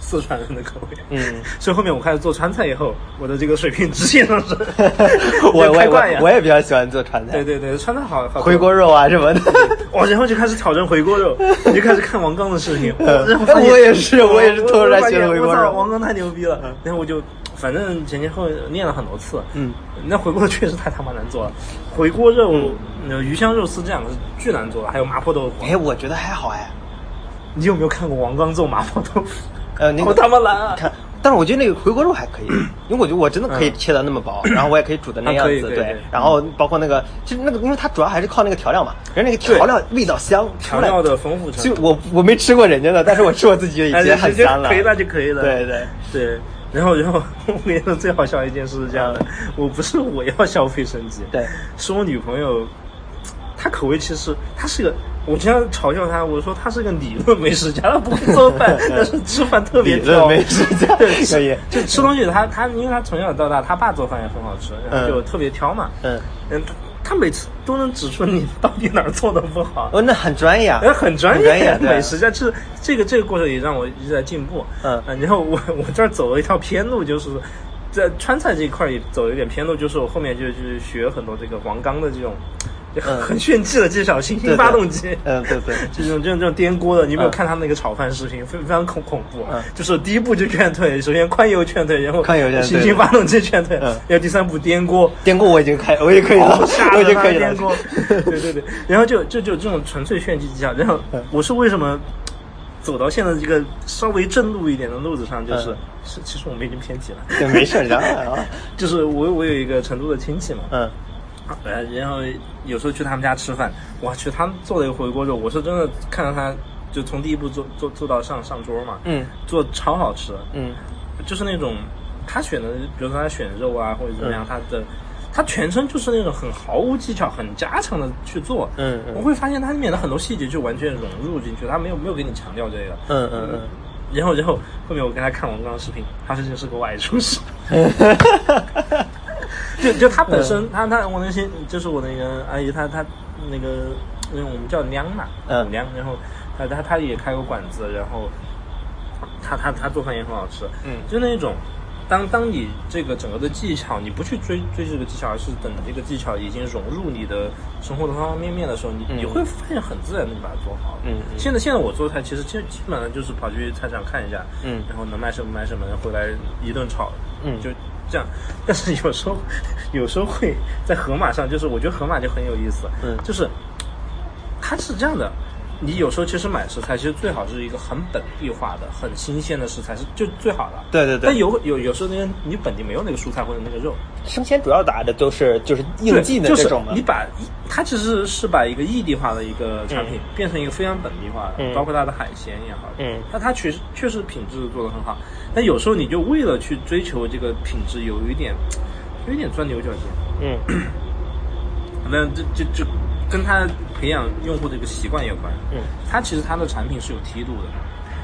四川人的口味，嗯，[laughs] 所以后面我开始做川菜以后，我的这个水平直线上升，[laughs] 我我我我也比较喜欢做川菜。对，对对，川菜好好回锅肉啊什么的。[laughs] 哦，然后就开始挑战回锅肉，我就开始看王刚的视频，我也是我也是我偷着来发现学的回锅肉。王刚太牛逼了，然后我就反正前前后后练了很多次，嗯，那回锅肉确实太他妈难做了，回锅肉、呃鱼香肉丝这两个是巨难做的，还有麻婆豆腐，哎，我觉得还好哎。你有没有看过王刚做麻婆豆腐？呃，那 [laughs] 好个他妈难啊！看，但是我觉得那个回锅肉还可以，因为我觉得我真的可以切的那么薄，[coughs] 然后我也可以煮的那样子，对。然后包括那个，其实那个，因为它主要还是靠那个调料嘛，人家那个调料味道香，调料的丰富程度，就我我没吃过人家的，但是我吃我自己的已哎经很香了。可以那就可以了。对对，对。然后，然后我跟你说最好笑的一件事是这样的，我不是我要消费升级，对，是我女朋友，她口味其实她是个，我经常嘲笑她，我说她是个理论美食家，她不会做饭，[laughs] 但是吃饭特别理论挑。美食家对，可以。[laughs] 就吃东西她她因为她从小到大，她爸做饭也很好吃，然后就嗯特别挑嘛，嗯，嗯，她她每次都能指出你到底哪儿做的不好。哦，那很专业啊，哎，很专很专业 [laughs] 对美食家，就是这个这个过程也让我一直在进步。嗯嗯然后我 [laughs] 我这儿走了一条偏路，就是在川菜这一块儿也走了一点偏路，就是我后面就去学很多这个黄冈的这种。就很炫技的技巧，新对对。型发动机，嗯对对。[laughs] 这种这种这种颠锅的，你有没有嗯。看他们那个炒饭视频？非非常恐恐怖。嗯，就是第一步就劝退，首先宽油劝退，然后宽油新型发动机劝退，嗯。然后第三步颠锅，颠锅我已经开，我也可以了我已经可以了颠。锅，[laughs] 对对对，然后就就就这种纯粹炫技技巧，然后嗯。我是为什么走到现在这个稍微正路一点的路子上，就是、嗯。是其实我们已经偏题了，对，没事，当然啊，[laughs] 就是我我有一个成都的亲戚嘛，嗯。呃，然后有时候去他们家吃饭，我去他们做了一个回锅肉，我是真的看到他就从第一步做做做到上上桌嘛，嗯做超好吃，嗯就是那种他选的，比如说他选肉啊或者怎么样，他的他全程就是那种很毫无技巧、很家常的去做。嗯嗯我会发现他里面的很多细节就完全融入进去，他没有没有给你强调这个。嗯嗯嗯。然后，然后后面我跟他看王刚的视频，他实际是个外厨师。就就他本身，他他我那些就是我那个阿姨，她她那个因为我们叫娘嘛，嗯。娘，然后她她她也开过馆子，然后她她她做饭也很好吃，嗯。就那种。当当你这个整个的技巧，你不去追追这个技巧，而是等这个技巧已经融入你的生活的方方面面的时候，你、嗯。你会发现很自然的就把它做好了。嗯。嗯。现在现在我做菜其实基基本上就是跑去菜场看一下，嗯。然后能卖什么卖什么，回来一顿炒，嗯。就这样。但是有时候 [laughs] 有时候会在河马上，就是我觉得河马就很有意思，嗯就是它是这样的。你有时候其实买食材，其实最好是一个很本地化的、很新鲜的食材是就最好的。对对对但有有有时候那个你本地没有那个蔬菜或者那个肉，生鲜主要打的都是就是应季的对这种嘛就是你。把它其实是把一个异地化的一个产品、变成一个非常本地化的，嗯包括它的海鲜也好，嗯那它确实确实品质做得很好。但有时候你就为了去追求这个品质，有一点有一点钻牛角尖。嗯 [clears throat] 那这这就跟他培养用户的一个习惯有关。嗯，他其实他的产品是有梯度的。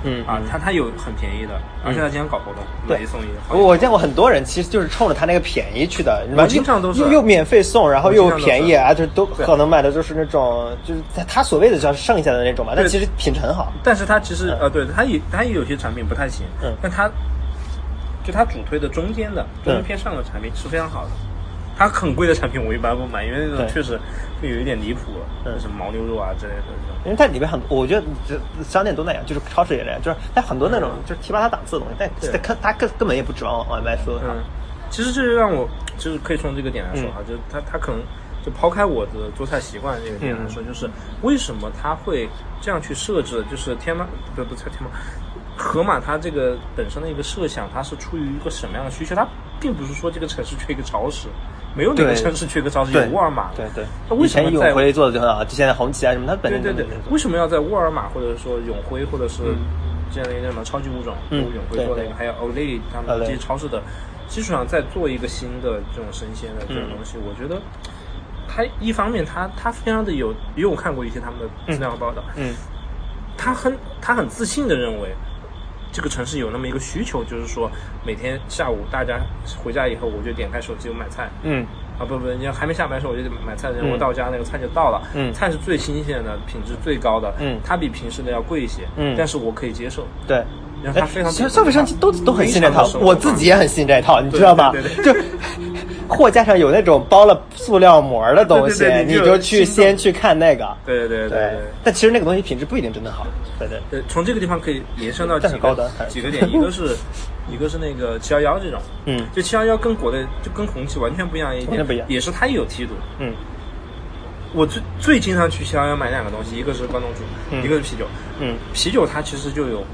嗯啊，他他有很便宜的，而且它经常搞活动，对买一送一。我我见过很多人，其实就是冲着他那个便宜去的，我经常都是又又免费送，然后又便宜啊，就都可能买的就是那种，就是他他所谓的叫剩下的那种嘛，但其实品质很好。但是他其实呃，对他也他也有些产品不太行，嗯但他就他主推的中间的中间偏上的产品是非常好的。它很贵的产品我一般不买，因为那种确实会有一点离谱，嗯什么牦牛肉啊之类的。因为它里面很，我觉得这商店都那样，就是超市也那样，就是它很多那种就是提拔它档次的东西，但对但根它根根本也不指望往外说。嗯，其实这就让我就是可以从这个点来说哈，就是它它可能就抛开我的做菜习惯这个点来说，就是为什么他会这样去设置，就是天猫不不是天猫。盒马它这个本身的一个设想，它是出于一个什么样的需求？它并不是说这个城市缺一个超市，没有哪个城市缺个超市，有沃尔玛。对对。那，为什么在永辉做的就很好，就现在红旗啊什么，它本身对对对。为什么要在沃尔玛或者说永辉或者是嗯。这样的一个什么超级物种，嗯就永辉做的一个，还有 Olay 他们这些超市的基础上再做一个新的这种生鲜的这种东西，我觉得它一方面它它非常的有，因为我看过一些他们的资料和报道，嗯。他很他很自信的认为。这个城市有那么一个需求，就是说每天下午大家回家以后，我就点开手机我买菜，嗯。啊不不，你要还没下班的时候我就得买菜，然后到家那个菜就到了，嗯。菜是最新鲜的，品质最高的，嗯。它比平时的要贵一些，嗯。但是我可以接受，对。然后它非常消消费商都都很信这套我自己也很信这套，你知道吧？对对就货架上有那种包了塑料膜的东西，对对对你就去先去看那个。对对对对但其实那个东西品质不一定真的好。对对。对，从这个地方可以延伸到几但是高几个点，一个是一个是那个七幺幺这种，嗯就七幺幺跟国内就跟红旗完全不一样一点，不一样也是它也有梯度。嗯我最最经常去七幺幺买两个东西，一个是关东煮，嗯一个是啤酒。嗯啤酒它其实就有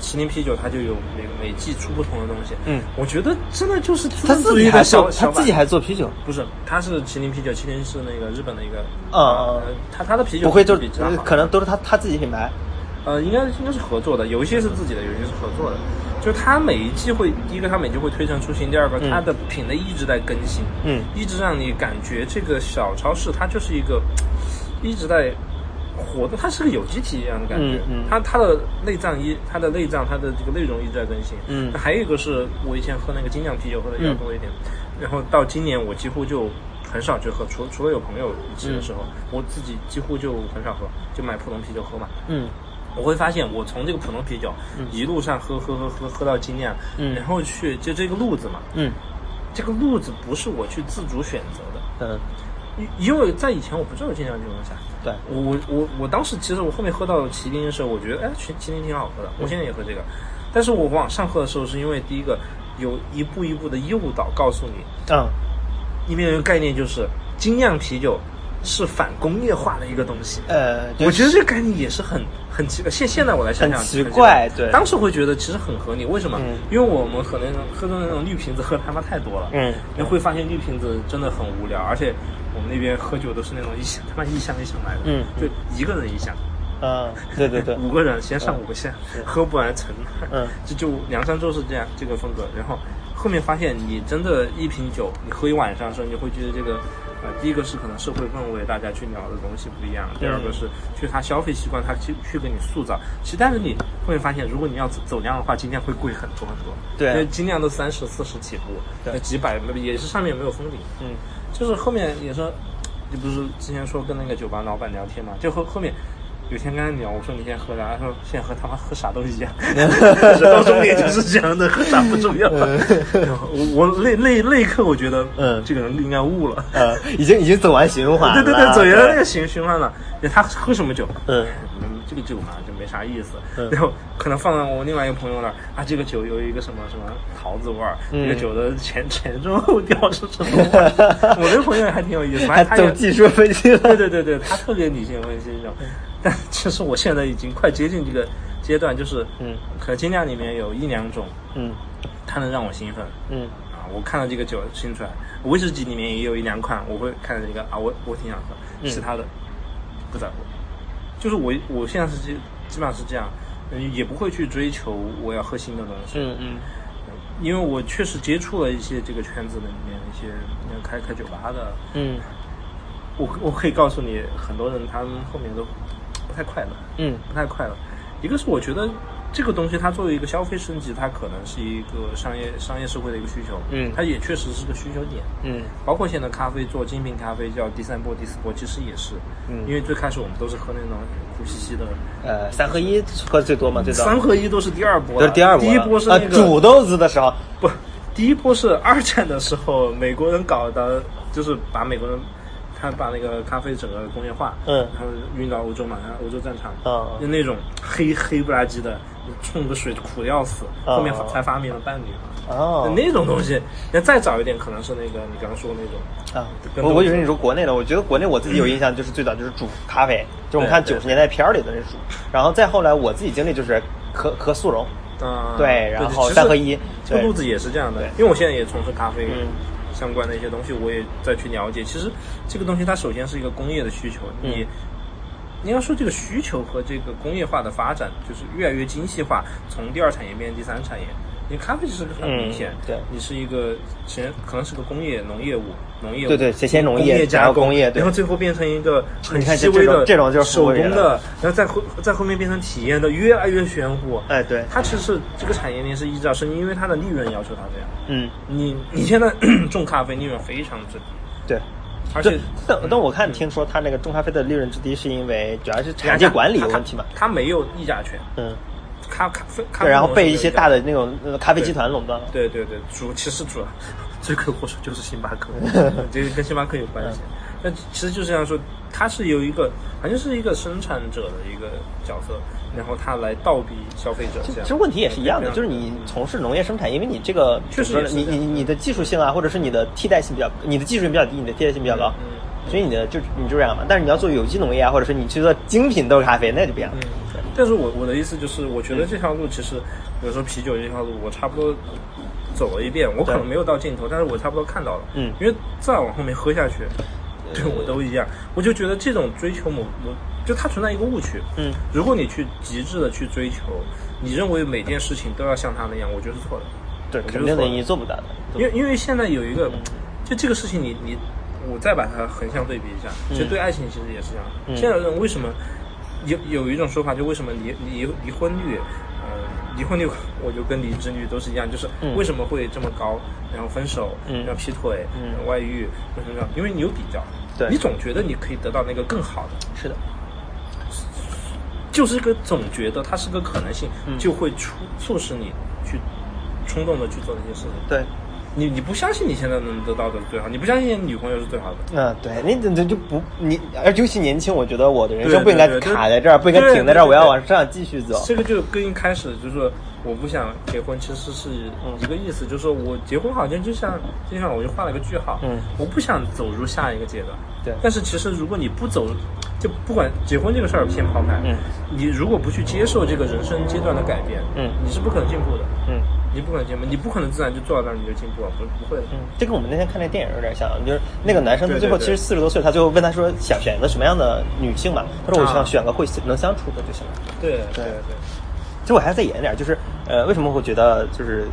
麒麟啤酒，它就有每每季出不同的东西。嗯，我觉得真的就是资他本主义的自己还做，他小小版自己还做啤酒，不是，它是麒麟啤酒，麒麟是那个日本的一个，嗯呃，它它的啤酒不会就比其他好。可能都是他他自己品牌。呃，应该应该是合作的，有一些是自己的，有一些是合作的。就是它每一季会，第一个它每季会推陈出新，第二个嗯。它的品类一直在更新，嗯。一直让你感觉这个小超市它就是一个一直在活的，它是个有机体一样的感觉。嗯。嗯它它的内脏一，它的内脏它的这个内容一直在更新。嗯。那还有一个是我以前喝那个精酿啤酒喝的比较多一点，然后到今年我几乎就很少去喝，除除了有朋友一起的时候，我自己几乎就很少喝，就买普通啤酒喝嘛。嗯。我会发现，我从这个普通啤酒、一路上喝喝喝喝喝到精酿，嗯。然后去就这个路子嘛，嗯。这个路子不是我去自主选择的，嗯，因因为在以前我不知道精酿这种东西啊。对，我我我我当时其实我后面喝到麒麟的时候，我觉得哎，麒麒麟挺好喝的，我现在也喝这个，但是我往上喝的时候，是因为第一个有一步一步的诱导告诉你，嗯。里面有一个概念就是精酿啤酒是反工业化的一个东西。呃，我觉得这个概念也是很很奇怪。现现在我来想想，很奇怪对当时会觉得其实很合理。为什么？嗯因为我们可能喝的那种绿瓶子喝他妈太多了，嗯你会发现绿瓶子真的很无聊，而且我们那边喝酒都是那种一箱他妈一箱一箱来的，嗯就一个人一箱，嗯，对对对，[laughs] 五个人先上五个下，喝不完沉。嗯，[laughs] 就就梁山州是这样这个风格。然后后面发现，你真的一瓶酒，你喝一晚上的时候，你会觉得这个，呃，第一个是可能社会氛围，大家去聊的东西不一样；第二个是去他消费习惯，他去去给你塑造。其实但是你后面发现，如果你要走走量的话，今天会贵很多很多。对因为金量都三十四十起步，那几百也是上面没有封顶。嗯，就是后面也是，你不是之前说跟那个酒吧老板聊天嘛？就后后面有天跟他聊，我说你现在喝啥？他说现在喝他妈喝啥都一样，到终点就是这样的，喝啥不重要。我 [laughs] 我那那那一刻我觉得，嗯这个人应该悟了。呃，已经已经走完循环了，对对对，走原来那个循循环了。他喝什么酒？嗯嗯，这个酒嘛就没啥意思。嗯然后可能放到我另外一个朋友那儿啊，这个酒有一个什么什么桃子味儿，嗯这个酒的前前中后调是什么味儿？[laughs] 我那个朋友还挺有意思，他也走技术分析了，对对对对，他特别理性分析这种。但其实我现在已经快接近这个阶段，就是嗯，可能精酿里面有一两种，嗯它能让我兴奋。嗯啊，我看到这个酒新出来，威士忌里面也有一两款，我会看到这个啊，我我挺想喝，嗯其他的不在乎。就是我我现在是基基本上是这样，嗯也不会去追求我要喝新的东西，嗯嗯因为我确实接触了一些这个圈子里面一些那个开开酒吧的，嗯我我可以告诉你，很多人他们后面都不太快乐，嗯。不太快乐。一个是我觉得这个东西它作为一个消费升级，它可能是一个商业商业社会的一个需求，嗯。它也确实是个需求点。嗯。包括现在咖啡做精品咖啡叫第三波、第四波，其实也是，嗯。因为最开始我们都是喝那种苦兮兮的，呃，三合一喝的最多嘛，最早。三合一都是第二波了，都是第二波，第一波是啊那个、煮豆子的时候，不，第一波是二战的时候美国人搞的，就是把美国人。他把那个咖啡整个工业化，嗯。然后运到欧洲嘛，然后欧洲战场，嗯就那种黑黑不拉几的，冲个水苦的要死，嗯后面才发明了伴侣嘛。哦。那种东西，那再早一点，可能是那个你刚刚说的那种，啊，我我以为你说国内的，我觉得国内我自己有印象，就是最早就是煮咖啡，就我们看对九十年代片儿里的那煮，然后再后来我自己经历就是喝喝速溶，嗯，对然后三合一对这个路子也是这样的对，因为我现在也从事咖啡嗯相关的一些东西，我也再去了解。其实这个东西它首先是一个工业的需求，嗯你你要说这个需求和这个工业化的发展，就是越来越精细化，从第二产业变成第三产业。因为咖啡是个很明显，嗯对。你是一个前可能是个工业农业物，农业物。对对先先农业加工，工业对。然后最后变成一个很细微的这这种就是手工的，然后再后在后面变成体验的，越来越玄乎。哎对，它其实是这个产业链是依照生意，因为它的利润要求它这样。嗯。你你现在 [clears throat] 种咖啡利润非常之低，对。而且，但但我看听说他那个种咖啡的利润之低，是因为主要是产业管理有问题嘛？它没有议价权，嗯，咖咖啡咖啡，然后被一些大的那种呃咖啡集团垄断了。对对对，主其实主要罪魁祸首就是星巴克，[laughs] 这个跟星巴克有关系。嗯那其实就是这样说，它是有一个好像是一个生产者的一个角色，然后他来倒逼消费者这样。其实问题也是一样的，就是你从事农业生产，因为你这个确实你你你的技术性啊，或者是你的替代性比较，你的技术性比较低，你的替代性比较高，嗯所以你的就你就这样嘛。但是你要做有机农业啊，或者是你去做精品豆咖啡，那就不一样了。嗯，但是我我的意思就是，我觉得这条路其实，比如说啤酒这条路，我差不多走了一遍，我可能没有到尽头，但是我差不多看到了。嗯因为再往后面喝下去，对我都一样，我就觉得这种追求某某，就它存在一个误区。嗯，如果你去极致的去追求，你认为每件事情都要像他那样，我觉得是错的。对，肯定的，你做不到的。因为因为现在有一个，就这个事情你，你我再把它横向对比一下，其实对爱情其实也是这样。嗯现在人为什么有有一种说法，就为什么离离离婚率，呃，离婚率 [laughs] 我就跟离职率都是一样，就是嗯。为什么会这么高，然后分手，嗯。然后劈腿，嗯。然后外遇，为什么要？因为你有比较，对。你总觉得你可以得到那个更好的，是的，就是个总觉得它是个可能性，嗯。就会促促使你去冲动的去做那些事情。对，你你不相信你现在能得到的是最好，你不相信女朋友是最好的，嗯，对，你这这就不你，而尤其年轻，我觉得我的人对生不应该卡在这儿，不应该停在这儿，我要往上继续走。这个就跟一开始就是说我不想结婚，其实是一个意思，就是说我结婚好像就像就像我就画了个句号，嗯我不想走入下一个阶段，对。但是其实如果你不走，就不管结婚这个事儿先抛开，嗯，你如果不去接受这个人生阶段的改变，嗯你是不可能进步的，嗯你不可能进步，你不可能自然就坐到那儿你就进步了，不不会的。嗯，这跟我们那天看那电影有点像，就是那个男生他最后其实四十多岁，他最后问他说想选择什么样的女性嘛？他说我啊想选个会能相处的就行了。对对对对，其实我还要再演一点，就是呃，为什么会觉得就是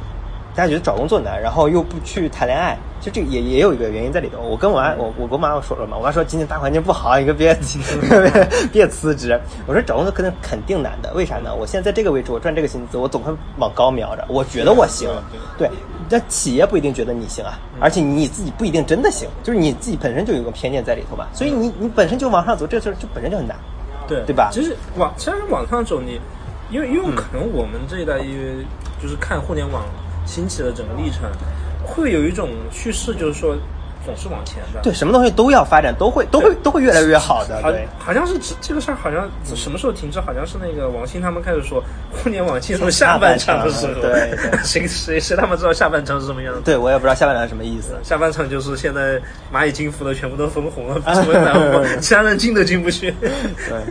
大家觉得找工作难，然后又不去谈恋爱？就这个也也有一个原因在里头。我跟我妈，我我跟我妈妈说了嘛，我妈说今年大环境不好，你可别别 [laughs] 别辞职。我说找工作肯定肯定难的，为啥呢？我现在在这个位置，我赚这个薪资，我总会往高瞄着，我觉得我行。对，但企业不一定觉得你行啊，而且你自己不一定真的行，就是你自己本身就有个偏见在里头吧，所以你你本身就往上走，这事儿就本身就很难。对对吧其实往其实往上走你，因为因为可能我们这一代因为就是看互联网兴起的整个历程，会有一种叙事，就是说总是往前的。对，什么东西都要发展，都会都会都会越来越好的。好对，，好像是这这个事儿，好像什么时候停止？好像是那个王鑫他们开始说，互联网进入下半场的时候，对对谁谁谁他妈知道下半场是什么样子？对我也不知道下半场是什么意思。下半场就是现在蚂蚁金服的全部都分红了，[laughs] 成为南方，其他人进都进不去。对，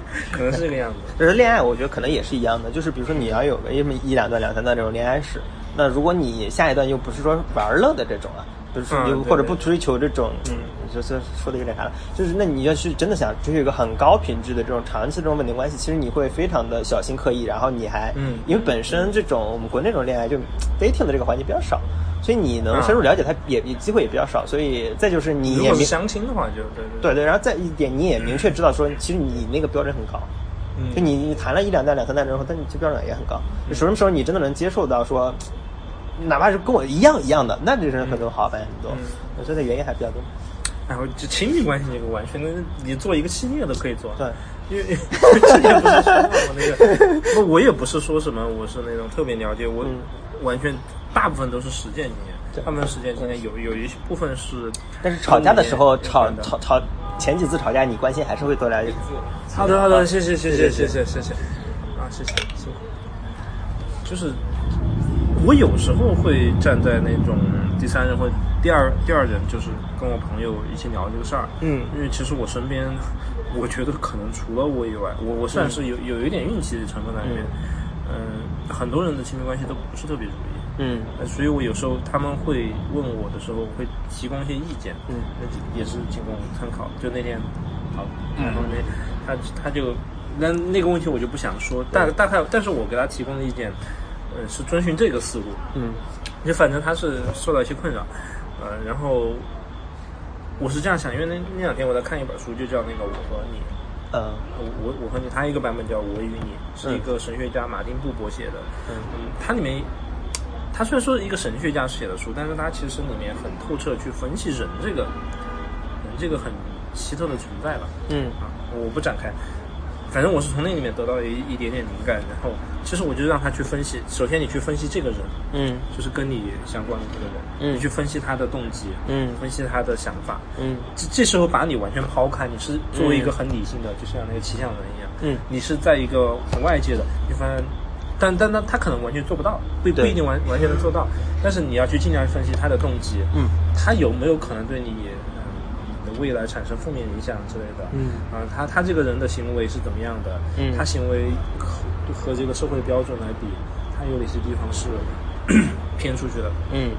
[laughs] 可能是这个样子。就是恋爱，我觉得可能也是一样的，就是比如说你要有个一一两段、两三段这种恋爱史，那如果你下一段又不是说玩乐的这种啊，就是又或者不追求这种，嗯，就是说的有点啥了，就是那你要是真的想追求一个很高品质的这种长期这种稳定关系，其实你会非常的小心刻意，然后你还，嗯。因为本身这种我们国内这种恋爱就 dating 的这个环节比较少。所以你能深入了解他也也机会也比较少，所以再就是你也明相亲的话，就对对对。对，然后再一点你也明确知道说，其实你那个标准很高，嗯。就你你谈了一两代、两三代之后，但你这标准也很高。就什么时候你真的能接受到说，哪怕是跟我一样一样的，那这人可能好办很多。嗯我觉得原因还比较多。然后就亲密关系这个完全跟你做一个系列都可以做。对，因为 [laughs] 之前不是说我那个，不，我也不是说什么我是那种特别了解，我嗯完全大部分都是实践经验，大部分实践经验有有一部分是。但是吵架的时候，吵吵吵前几次吵架，你关心还是会多了解。好的好的，谢谢谢谢谢谢谢谢谢谢，啊谢谢辛苦。就是我有时候会站在那种第三人或第二第二人，就是跟我朋友一起聊这个事儿。嗯因为其实我身边，我觉得可能除了我以外，我我算是有有一点运气的成分在里面。嗯，很多人的亲密关系都不是特别如意。嗯呃所以我有时候他们会问我的时候，会提供一些意见，嗯，那也是仅供参考。就那天，好，然后那他他就那那个问题我就不想说，大大概，但是我给他提供的意见，呃，是遵循这个思路，嗯就反正他是受到一些困扰，呃，然后我是这样想，因为那那两天我在看一本书，就叫那个《我和你》。嗯我我我和你，他一个版本叫《我与你》，是一个神学家马丁布伯写的。嗯嗯，它里面，他虽然说是一个神学家写的书，但是他其实里面很透彻去分析人这个人这个很奇特的存在吧。嗯啊，我不展开。反正我是从那里面得到一一点点灵感，然后其实我就让他去分析。首先，你去分析这个人，嗯。就是跟你相关的这个人，嗯。你去分析他的动机，嗯。分析他的想法，嗯。这这时候把你完全抛开，你是作为一个很理性的，就像那个骑象人一样，嗯。你是在一个很外界的，你发现，但但但他可能完全做不到，不不一定完完全能做到，但是你要去尽量分析他的动机，嗯，他有没有可能对你未来产生负面影响之类的，嗯。啊，他他这个人的行为是怎么样的，嗯。他行为和和这个社会标准来比，他有哪些地方是 [coughs] 偏出去的，嗯。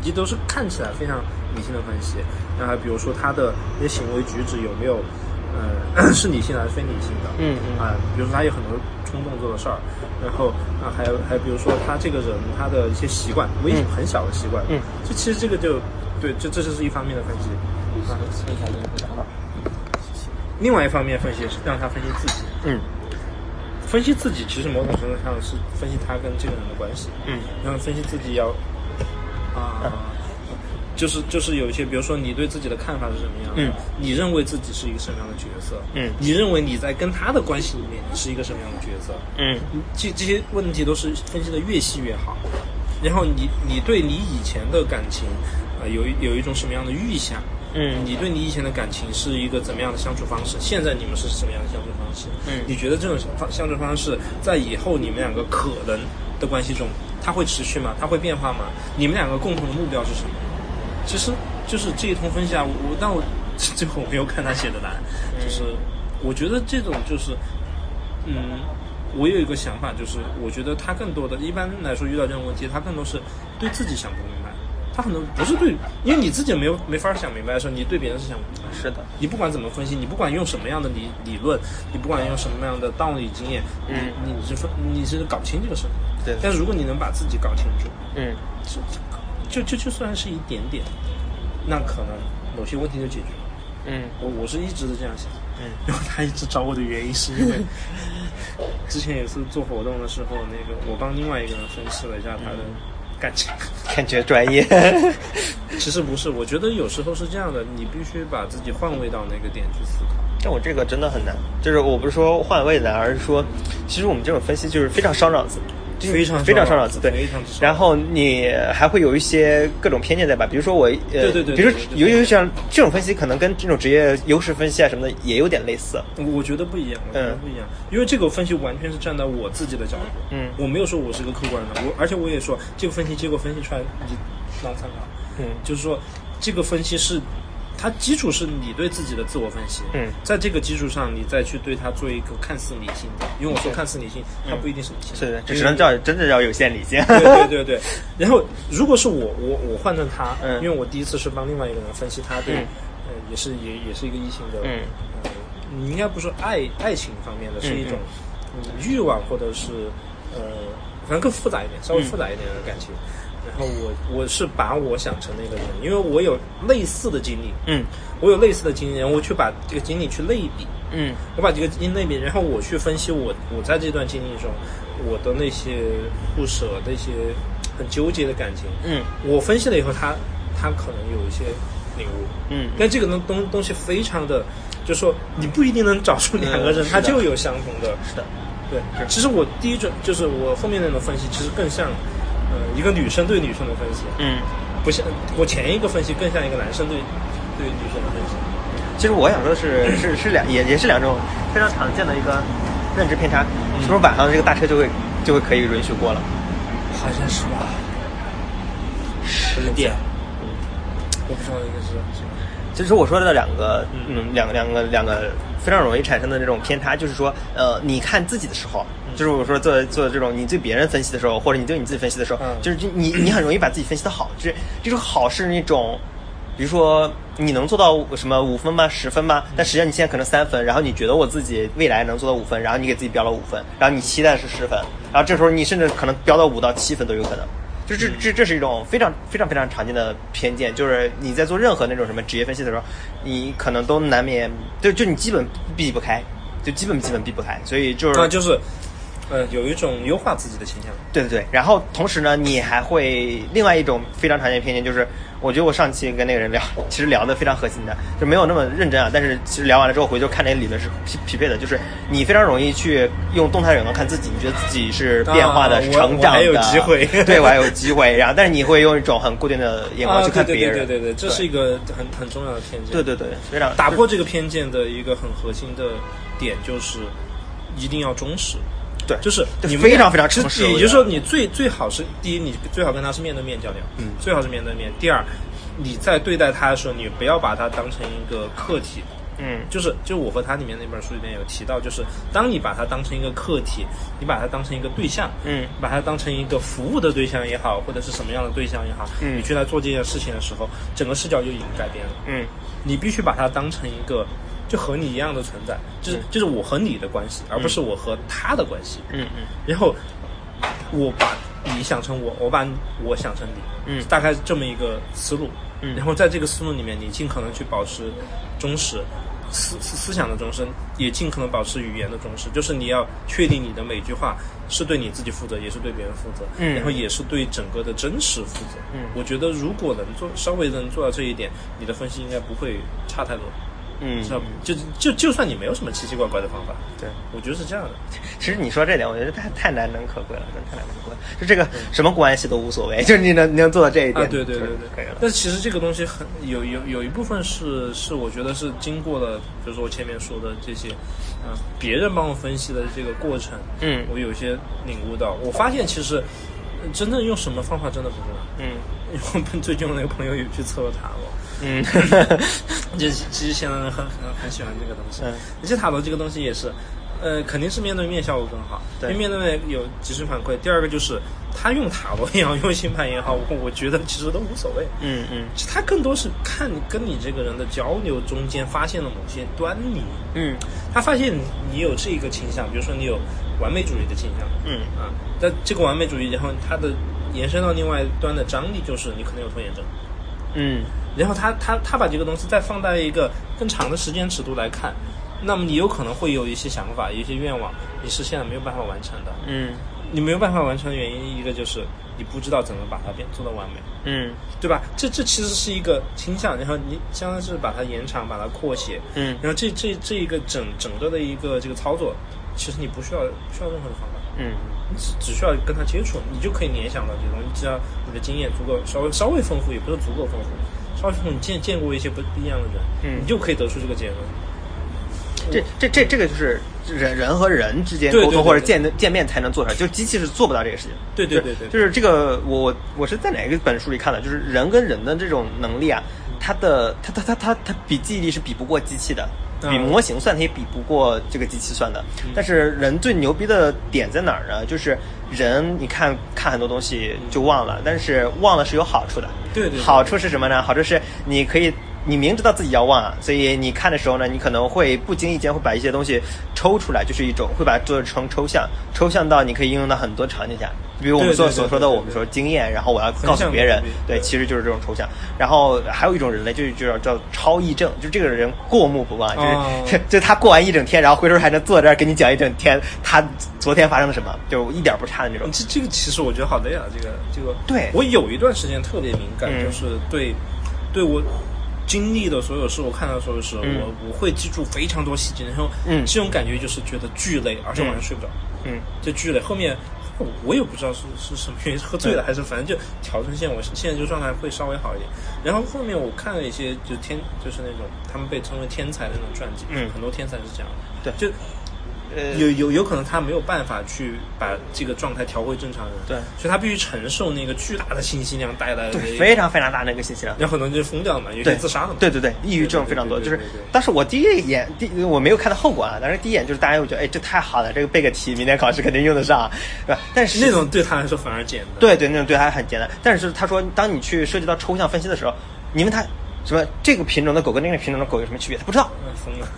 以及都是看起来非常理性的分析。那还比如说他的一些行为举止有没有，呃，[coughs] 是理性的还是非理性的？嗯嗯。啊、比如说他有很多冲动做的事儿，然后啊，还有还有比如说他这个人他的一些习惯，微嗯。很小的习惯，嗯，这其实这个就对，这这就是一方面的分析。啊，另外一方面分析是让他分析自己，嗯。分析自己其实某种程度上是分析他跟这个人的关系。嗯。然后分析自己要啊，就是就是有一些，比如说你对自己的看法是什么样的，嗯。你认为自己是一个什么样的角色，嗯。你认为你在跟他的关系里面你是一个什么样的角色，嗯。这这些问题都是分析的越细越好。然后你你对你以前的感情，呃，有有一种什么样的预想？嗯你对你以前的感情是一个怎么样的相处方式？现在你们是什么样的相处方式？嗯你觉得这种方相处方式在以后你们两个可能的关系中，它会持续吗？它会变化吗？你们两个共同的目标是什么？其实就是这一通分析啊，我我但我 [laughs] 最后我没有看他写的答案，就是我觉得这种就是，嗯，我有一个想法，就是我觉得他更多的，一般来说遇到这种问题，他更多是对自己想不明白。他可能不是对，因为你自己没有没法想明白的时候，你对别人是想不明白。是的，你不管怎么分析，你不管用什么样的理理论，你不管用什么样的道理经验，嗯你你是分你是搞不清这个事。对但是如果你能把自己搞清楚，嗯就就就就算是一点点，那可能某些问题就解决了。嗯我我是一直都这样想。嗯，然后他一直找我的原因是因为 [laughs] 之前有一次做活动的时候，那个我帮另外一个人分析了一下他的感觉。感觉专业。[laughs] 其实不是，我觉得有时候是这样的，你必须把自己换位到那个点去思考。但我这个真的很难，就是我不是说换位难，而是说，其实我们这种分析就是非常伤脑子，就是非常非常伤脑子对，然后你还会有一些各种偏见在吧？比如说我，呃，对对对比如说对对对尤其像这种分析，可能跟这种职业优势分析啊什么的也有点类似。我觉得不一样，我觉得嗯不一样，因为这个分析完全是站在我自己的角度，嗯我没有说我是个客观的，我而且我也说这个分析结果分析出来你当参考，嗯就是说这个分析是它基础是你对自己的自我分析，嗯。在这个基础上你再去对它做一个看似理性的，因为我说看似理性，它不一定是理性，是的，这只能叫真的叫有限理性。对对对对，[laughs] 然后如果是我我我换成他，嗯。因为我第一次是帮另外一个人分析他对，嗯。呃，也是也也是一个异性的，嗯。呃，你应该不是爱爱情方面的，是一种嗯欲望或者是呃，反正更复杂一点，稍微复杂一点的感情。然后我我是把我想成那个人，因为我有类似的经历，嗯。我有类似的经历，然后我去把这个经历去类比，嗯我把这个经历类比，然后我去分析我我在这段经历中我的那些不舍、那些很纠结的感情，嗯。我分析了以后，他他可能有一些领悟，嗯。但这个东东东西非常的，就是说你不一定能找出两个人嗯他就有相同的，是的，对。其实我第一种就是我后面那种分析，其实更像呃一个女生对女生的分析，嗯。不像我前一个分析更像一个男生对对女生的分析。其实我想说的是，是是两也也是两种非常常见的一个认知偏差，是不是晚上这个大车就会就会可以允许过了？好像是吧，十点，嗯我不知道应该是？其实我说的两个，嗯，两个两个两个非常容易产生的这种偏差，就是说，呃，你看自己的时候，就是我说做做这种你对别人分析的时候，或者你对你自己分析的时候，嗯就是你你很容易把自己分析的好，就是这种好是那种。比如说，你能做到什么五分吗？十分吗？但实际上你现在可能三分，然后你觉得我自己未来能做到五分，然后你给自己标了五分，然后你期待是十分，然后这时候你甚至可能标到五到七分都有可能。就这这这是一种非常非常非常常见的偏见，就是你在做任何那种什么职业分析的时候，你可能都难免就就你基本避不开，就基本基本避不开，所以就是啊，就是呃有一种优化自己的倾向。对对对，然后同时呢，你还会另外一种非常常见的偏见，就是我觉得我上期跟那个人聊，其实聊的非常核心的，就没有那么认真啊。但是其实聊完了之后，回头看那个理论是匹匹配的，就是你非常容易去用动态眼光看自己，你觉得自己是变化的、啊成长的，我还有机会 [laughs] 对我还有机会。然后，但是你会用一种很固定的眼光啊，去看别人，对对对对对，这是一个很很重要的偏见。对对对，非常打破这个偏见的一个很核心的点就是一定要忠实。对，就是你非常非常。也就是说，你最最好是第一，你最好跟他是面对面交流，嗯最好是面对面。第二，你在对待他的时候，你不要把他当成一个客体，嗯就是就我和他里面那本书里面有提到，就是当你把他当成一个客体，你把他当成一个对象，嗯把他当成一个服务的对象也好，或者是什么样的对象也好，嗯你去来做这件事情的时候，整个视角就已经改变了。嗯你必须把他当成一个就和你一样的存在，就是就是我和你的关系，而不是我和他的关系。嗯嗯然后我把你想成我，我把我想成你，嗯大概这么一个思路。嗯然后在这个思路里面，你尽可能去保持忠实。思思思想的终身，也尽可能保持语言的忠实，就是你要确定你的每句话是对你自己负责，也是对别人负责，嗯然后也是对整个的真实负责。嗯我觉得如果能做稍微能做到这一点，你的分析应该不会差太多。嗯是吧？就就就算你没有什么奇奇怪怪的方法，对。我觉得是这样的。[laughs] 其实你说这点，我觉得太太难能可贵了，真的太难能可贵了。就这个什么关系都无所谓，[laughs] 就是你能你能做到这一点，啊，对对对对，可以了。但其实这个东西很有有有一部分是是我觉得是经过了，比如说我前面说的这些，啊、别人帮我分析的这个过程，嗯我有些领悟到，我发现其实呃真正用什么方法真的不重要。嗯因为 [laughs] 我们最近我那个朋友也去测了塔罗，嗯 [laughs] 就其实现在很很很喜欢这个东西。嗯而且塔罗这个东西也是，呃，肯定是面对面效果更好，对因为面对面有及时反馈。第二个就是他用塔罗也好，[laughs] 用星盘也好，我我觉得其实都无所谓。嗯嗯其实他更多是看你跟你这个人的交流中间发现了某些端倪。嗯他发现你有这个倾向，比如说你有完美主义的倾向，嗯啊，但这个完美主义，然后它的延伸到另外一端的张力就是你可能有拖延症，嗯然后他他他把这个东西再放在一个更长的时间尺度来看，那么你有可能会有一些想法、有一些愿望，你是现在没有办法完成的。嗯。你没有办法完成的原因，一个就是你不知道怎么把它变做到完美，嗯。对吧？这这其实是一个倾向，然后你相当是把它延长、把它扩写，嗯。然后这这这一个整整个的一个这个操作，其实你不需要不需要任何的方法，嗯。你只只需要跟他接触，你就可以联想到这些东西。只要你的经验足够稍微稍微丰富，也不是足够丰富，稍微丰富，你见见过一些不不一样的人，嗯你就可以得出这个结论。这这这这个就是人人和人之间沟通或者见见面才能做出来，就机器是做不到这个事情。对对对对就是这个我我我是在哪个本书里看的？就是人跟人的这种能力啊，它的它它它它它比记忆力是比不过机器的，嗯比模型算它也比不过这个机器算的。但是人最牛逼的点在哪儿呢？就是人你看看很多东西就忘了，但是忘了是有好处的。对对对好处是什么呢？好处是你可以。你明知道自己要忘啊，所以你看的时候呢，你可能会不经意间会把一些东西抽出来，就是一种会把它做成抽象，抽象到你可以应用到很多场景下。比如我们所所说的，我们说经验，然后我要告诉别人，对，其实就是这种抽象。然后还有一种人类，就是叫叫超忆症，就这个人过目不忘，就是、哦 [laughs] 就他过完一整天，然后回头还能坐在这儿给你讲一整天他昨天发生了什么，就一点不差的那种。这这个其实我觉得好累啊，这个这个。对我有一段时间特别敏感，嗯就是对对我经历的所有事，我看到的所有事，嗯。我我会记住非常多细节，然后嗯。这种感觉就是觉得巨累，而且晚上睡不着，嗯。就巨累。后面我我也不知道是是什么原因，喝醉了嗯还是反正就调整线，我现在就状态会稍微好一点。然后后面我看了一些就天就是那种他们被称为天才的那种传记，嗯。很多天才是这样的，对。就。呃，有有有可能他没有办法去把这个状态调回正常人，对所以他必须承受那个巨大的信息量带来的对，非常非常大那个信息量。有很多人就疯掉了嘛，有些对，自杀了嘛，对对对，抑郁症非常多。就是对对对对对对，当时我第一眼第我没有看到后果啊，但是第一眼就是大家会觉得，哎，这太好了，这个背个题，明天考试肯定用得上，对吧？但是那种对他来说反而简单。对对，那种对他很简单。但是他说，当你去涉及到抽象分析的时候，你问他什么这个品种的狗跟那个品种的狗有什么区别，他不知道。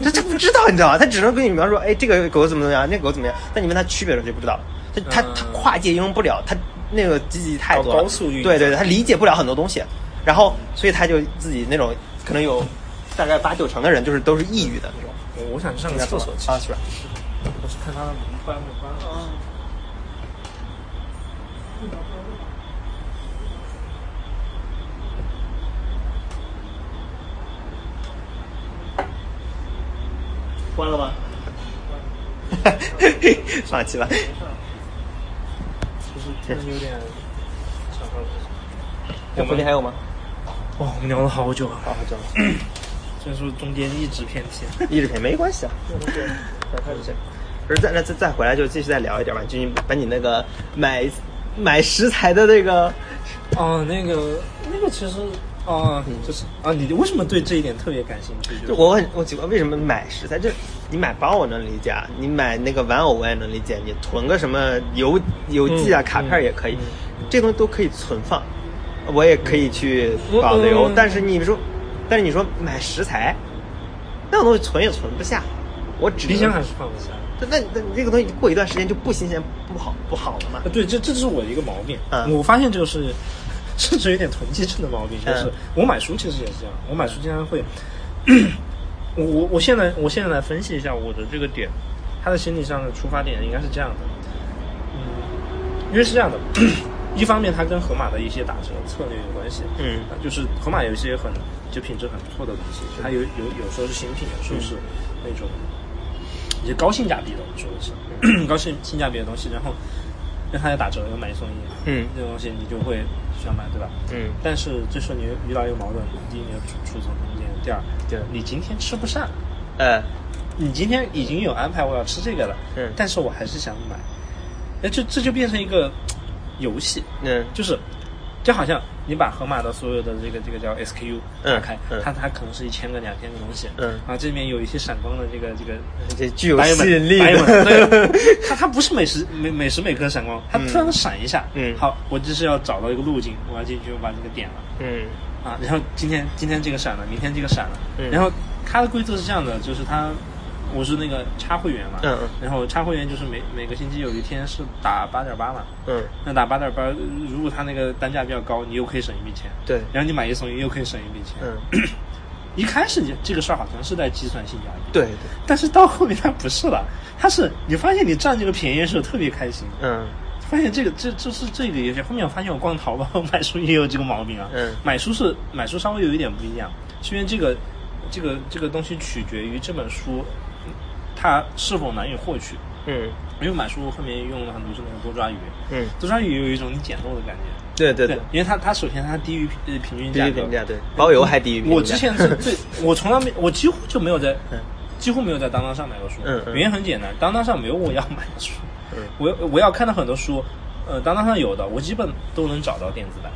他他不知道，你知道吗？他只能跟你比方说，哎，这个狗怎么怎么样，那个狗怎么样。但你问他区别的时候就不知道了，他他嗯他跨界应用不了，他那个机器太多了，高高速运对对对，他理解不了很多东西，然后所以他就自己那种可能有大概八九成的人就是都是抑郁的那种。我我想去上个厕所，去啊，实是吧？我是看他的门关不关啊。关了吗？[laughs] 放弃吧。就是真的有点。我们还有吗？哦，我们聊了好久啊，好，久了。虽然说中间一直偏题。[laughs] 一直偏没关系啊，再开始先。不是再那再再回来就继续再聊一点吧，就你把你那个买买食材的那个，哦，那个那个其实哦，就是啊，你为什么对这一点特别感兴趣？就我很我奇怪为什么买食材，就你买包我能理解，啊，你买那个玩偶我也能理解，你囤个什么邮邮寄啊、嗯卡片也可以嗯，这东西都可以存放，我也可以去保留。但是你说，但是你说买食材，那种东西存也存不下，我只冰箱还是放不下。那那那你这个东西过一段时间就不新鲜不好不好了嘛啊，？对，这这是我的一个毛病。嗯我发现就是，甚至有点囤积症的毛病，就是、嗯。我买书其实也是这样，我买书经常会，[coughs] 我我我现在我现在来分析一下我的这个点，他的心理上的出发点应该是这样的，嗯，因为是这样的，[clears throat] 一方面它跟盒马的一些打折策略有关系，嗯。啊就是盒马有一些很就品质很不错的东西，它有有有时候是新品，有时候是那种一些高性价比的，我们说的是 [coughs] 高性性价比的东西，然后让它要打折，有买一送一，嗯。这种东西你就会想买，对吧？嗯。但是这时候你遇到一个矛盾，第一你要储储存空间，第二，对。你今天吃不上，呃你今天已经有安排我要吃这个了，嗯。但是我还是想买，哎，这这就变成一个游戏，嗯。就是就好像你把盒马的所有的这个这个叫 SKU 嗯打开，嗯。它它可能是一千个、两千个东西，嗯。啊，这里面有一些闪光的这个这个这具有吸引力对，[laughs] 它它不是每时每每时每刻闪光，它突然闪一下，嗯。好，我就是要找到一个路径，我要进去我把这个点了。嗯。啊，然后今天今天这个闪了，明天这个闪了，嗯。然后它的规则是这样的，就是它我是那个插会员嘛，嗯。嗯然后插会员就是每每个星期有一天是打八点八嘛，嗯，那打八点八，如果他那个单价比较高，你又可以省一笔钱，对，然后你买一送一又可以省一笔钱，嗯。[clears throat] 一开始你这个事儿好像是在计算性价比，对。对，但是到后面它不是了，它是你发现你占这个便宜的时候特别开心，嗯。发现这个这这是这个游戏，后面我发现我逛淘宝买书也有这个毛病啊。嗯。买书是买书稍微有一点不一样，是因为这个这个这个东西取决于这本书嗯它是否难以获取。嗯。因为买书后面用了很多是那个多抓鱼，嗯，多抓鱼有一种你捡漏的感觉。对对对，因为它它首先它低于平呃平均价格，于评价，对，包邮还低于平价。我之前是最，[laughs] 我从来没，我几乎就没有在嗯，几乎没有在当当上买过书。嗯嗯。原因很简单，当当上没有我要买的书。嗯。我我要看到很多书，呃，当当上有的，我基本都能找到电子版。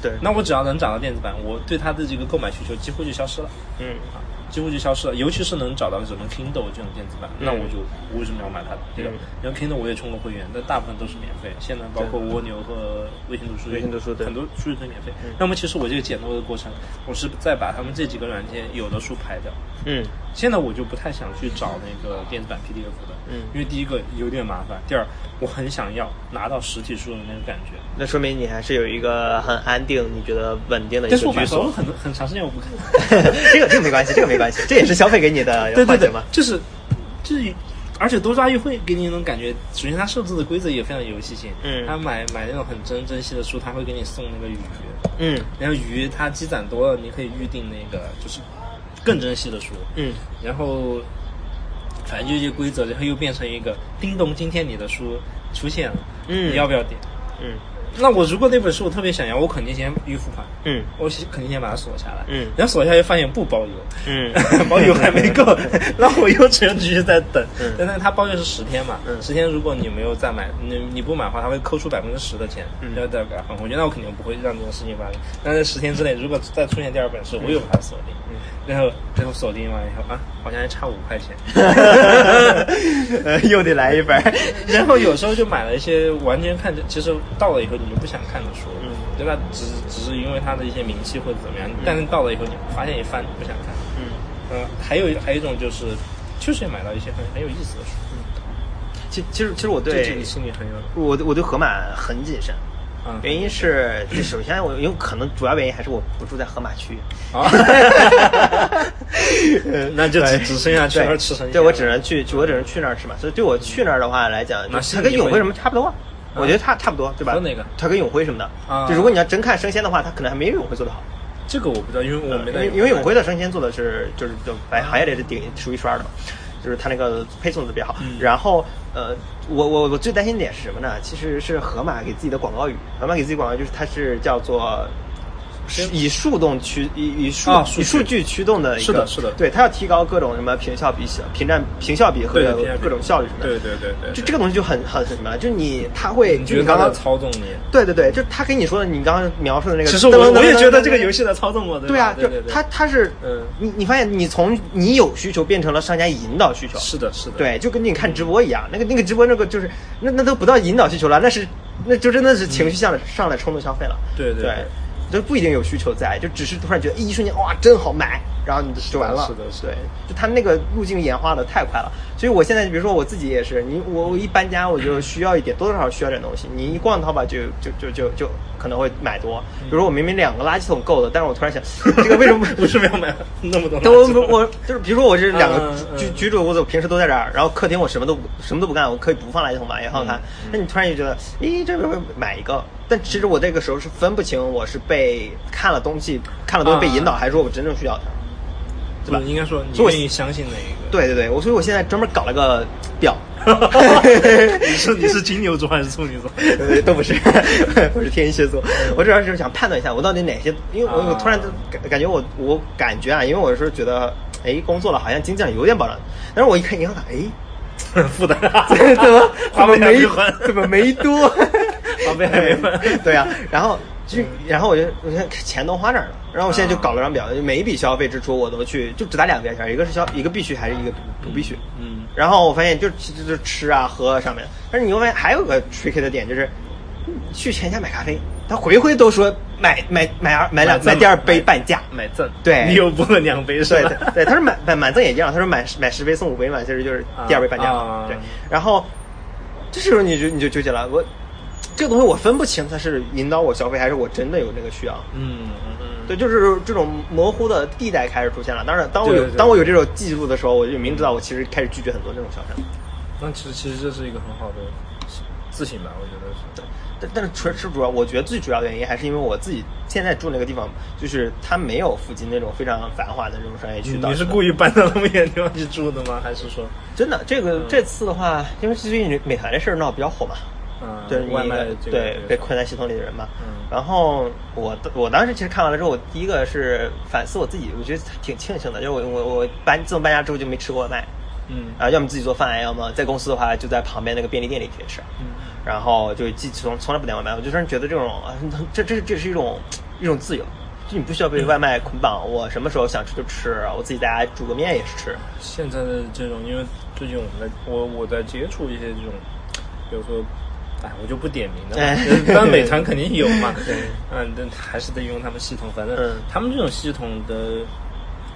对，那我只要能找到电子版，我对它的这个购买需求几乎就消失了。嗯。啊，几乎就消失了。尤其是能找到什么 Kindle 这种电子版，那嗯我就我为什么要买它这个嗯？然后 Kindle 我也充过会员，但大部分都是免费。现在包括蜗牛和微信读书，微信读书很多书都免费嗯。那么其实我这个捡漏的过程，我是在把他们这几个软件有的书排掉。嗯现在我就不太想去找那个电子版 PDF 的，嗯因为第一个有点麻烦，第二我很想要拿到实体书的那个感觉。那说明你还是有一个很安定、你觉得稳定的一个但是我买。书很很长时间我不看。[laughs] 这个这个没关系，这个没关系，这也是消费给你的对对对环节嘛。，就是就是，而且多抓鱼会给你一种感觉，首先它设置的规则也非常游戏性。嗯他买买那种很珍珍惜的书，他会给你送那个鱼，嗯然后鱼它积攒多了，你可以预定那个就是更珍惜的书。嗯。然后反正就这些规则，然后又变成一个叮咚，今天你的书出现了，嗯。你要不要点？嗯。那我如果那本书我特别想要，我肯定先预付款，嗯。我肯定先把它锁下来。嗯。然后锁下来发现不包邮，嗯。[laughs] 包邮还没够，[laughs] 那我又只能继续在等。嗯。但是它包邮是十天嘛，嗯。十天如果你没有再买，你你不买的话，它会扣除百分之十的钱，嗯。要再给它还回去。那我肯定不会让这种事情发生。但在十天之内，如果再出现第二本书，我又把它锁定，嗯然后最后锁定完以后啊，好像还差五块钱。呃，[laughs] 又得来一本。[laughs] 然后有时候就买了一些完全看着，其实到了以后你就不想看的书，嗯对吧？只只是因为它的一些名气或者怎么样，但是到了以后你发现一翻你不想看。嗯呃，还有还有一种就是，确实也买到一些很很有意思的书，其其实其实我对这个心里很有我我对盒马很谨慎，啊原因是就首先我有可能主要原因还是我不住在河马区。啊，[laughs] 那就只只剩下去那儿对吃生鲜对我只能去，我只能去那儿吃嘛。所以对我去那儿的话来讲，那它跟永辉什么差不多，我觉得差差不多，对吧？和哪个它跟永辉什么的啊就如果你要真看生鲜的话，它可能还没有永辉做的好。这个我不知道，因为我没在因为因为永辉的生鲜做的是就是就在行业里是顶数一数二的嘛，就是它那个配送特别好。嗯然后呃，我我我最担心的点是什么呢？其实是盒马给自己的广告语，盒马给自己广告就是它是叫做。是以数动驱以以数、以数据驱动的一个是的是的对它要提高各种什么平效比、屏占平效比和各种效率什么的。对对对对，就这个东西就很很很什么，就你他会就你刚刚操纵你？对对对，就他跟你说的，你刚刚描述的那个。其实我我也觉得这个游戏在操纵我，对啊，就他他是，嗯你你发现你从你有需求变成了商家引导需求，是的是的，对，就跟你看直播一样，那个那个直播那个就是那那都不到引导需求了，那是那就真的是情绪上来上来冲动消费了，对对对对就不一定有需求在，就只是突然觉得一瞬间哇真好买，然后你就就完了，是的是的对，就他那个路径演化的太快了，所以我现在比如说我自己也是，你我我一搬家我就需要一点多多少少需要点东西，你一逛淘宝就就就就就可能会买多，比如说我明明两个垃圾桶够了，但是我突然想这个为什么？[laughs] 不是没有买那么多垃圾对，我？我我就是比如说我这两个居居住的屋子，我平时都在这儿，然后客厅我什么都不什么都不干，我可以不放垃圾桶嘛，也很好看。嗯那你突然就觉得，咦，这边买一个，但其实我那个时候是分不清我是被看了东西看了东西被引导，啊还是说我真正需要它，对吧不？应该说你愿意相信哪一个？对对对，我所以我现在专门搞了个表，[laughs] 你是你是金牛座还是处女座？对，都不是，[laughs] 我是天蝎座。我主要是想判断一下，我到底哪些，因为我我突然感感觉我我感觉啊，因为我是觉得，哎，工作了好像经济上有点保障，但是我一看银行卡，哎，[laughs] 负担，怎么怎么没没还，怎么没多？花呗还没问。对啊，然后就然后我就我看钱都花哪儿了，然后我现在就搞了张表，就每一笔消费支出我都去就只打两个标签，一个是消一个必须还是一个不不必须。嗯，然后我发现就就就吃啊喝啊上面，但是你会发现还有个 tricky 的点就是，去全家买咖啡，他回回都说买买买二买两买第二杯半价。买赠，对你又拨了两杯是对吧？对对，他说买 [laughs] 买满赠也一样，他说买买十杯送五杯嘛，其实就是第二杯半价嘛。啊对，然后这时候你就你就纠结了，我这个东西我分不清它是引导我消费还是我真的有这个需要。嗯嗯嗯，对，就是这种模糊的地带开始出现了。当然，当我有当我有这种记录的时候，我就明知道我其实开始拒绝很多这种消费。那其实其实这是一个很好的自省吧，我觉得是。但但是纯是主要，我觉得最主要的原因还是因为我自己现在住那个地方，就是它没有附近那种非常繁华的这种商业区。你是故意搬到那么远地方去住的吗？还是说，真的这个、这次的话，因为最近美团这事儿闹比较火嘛，嗯，就是外卖对被困在系统里的人嘛。嗯然后我我当时其实看完了之后，我第一个是反思我自己，我觉得挺庆幸的，就是我我我搬自从搬家之后就没吃过外卖，嗯啊，要么自己做饭，要么在公司的话就在旁边那个便利店里可以吃。嗯然后就既从从来不点外卖，我就真觉得这种啊，这这这是一种一种自由，就你不需要被外卖捆绑，我什么时候想吃就吃，我自己在家煮个面也是吃。现在的这种，因为最近我们在我我在接触一些这种，比如说，哎，我就不点名了嘛哎，当然美团肯定有嘛，[laughs] 对。嗯，但还是得用他们系统，反正嗯。他们这种系统的，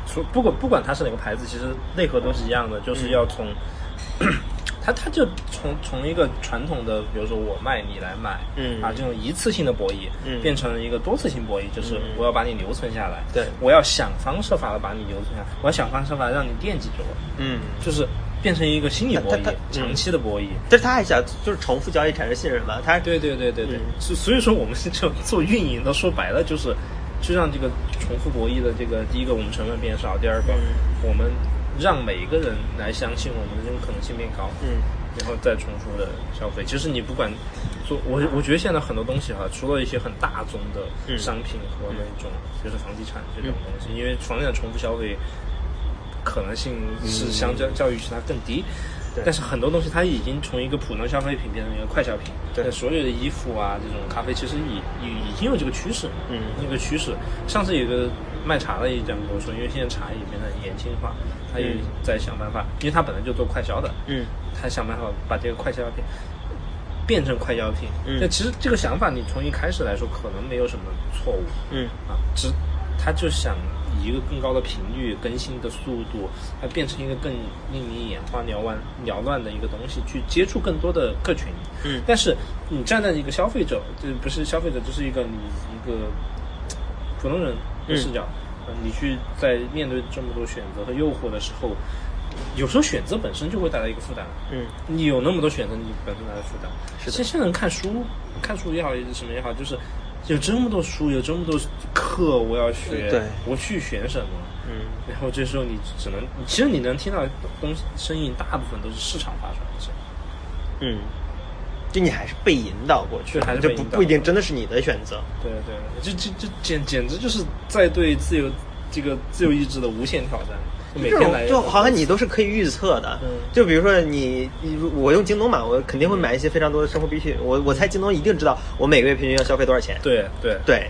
除不管不管它是哪个牌子，其实内核都是一样的，就是要从。[clears throat] 他他就从从一个传统的，比如说我卖你来买，嗯。啊，这种一次性的博弈，嗯。变成了一个多次性博弈，就是嗯。我要把你留存下来，对。我要想方设法的把你留存下来，我要想方设法让你惦记着我，嗯，就是变成一个心理博弈长期的博弈。但是他还想就是重复交易产生信任嘛，他对对对对对。嗯，所、所以说我们这种做运营的，说白了就是，就让这个重复博弈的这个第一个我们成本变少，第二个、嗯。我们让每一个人来相信我们的这种可能性变高，嗯。然后再重复的消费。其实你不管做，我我觉得现在很多东西哈，除了一些很大宗的嗯。商品和那种就是房地产这种东西，因为房地产重复消费可能性是相较教育其他更低。但是很多东西它已经从一个普通消费品变成一个快消品，对。所有的衣服啊，这种咖啡其实已已已经有这个趋势，嗯。那个趋势。上次有个卖茶的也讲过说，因为现在茶也变得年轻化，他也嗯在想办法，因为他本来就做快消的，嗯。他想办法把这个快消品变成快消品。嗯。那其实这个想法你从一开始来说可能没有什么错误嗯。啊，只他就想以一个更高的频率、更新的速度，它变成一个更令你眼花缭乱、缭乱的一个东西，去接触更多的客群。嗯但是你站在一个消费者，这不是消费者，就是一个你一个普通人的视角，呃你去在面对这么多选择和诱惑的时候，有时候选择本身就会带来一个负担。嗯你有那么多选择，你本身带来负担。是的现现在人看书，看书也好，什么也好，就是有这么多书，有这么多课我要学，对我去选什么？嗯然后这时候你只能，其实你能听到的东西声音，大部分都是市场发出来的声音。嗯，就你还是被引导过去对还是，就不是被不一定真的是你的选择。对对，这这这简简直就是在对自由这个自由意志的无限挑战。每这天来种就好像你都是可以预测的，嗯。就比如说你，你我用京东嘛，我肯定会买一些非常多的生活必需，我我猜京东一定知道我每个月平均要消费多少钱，对对。对，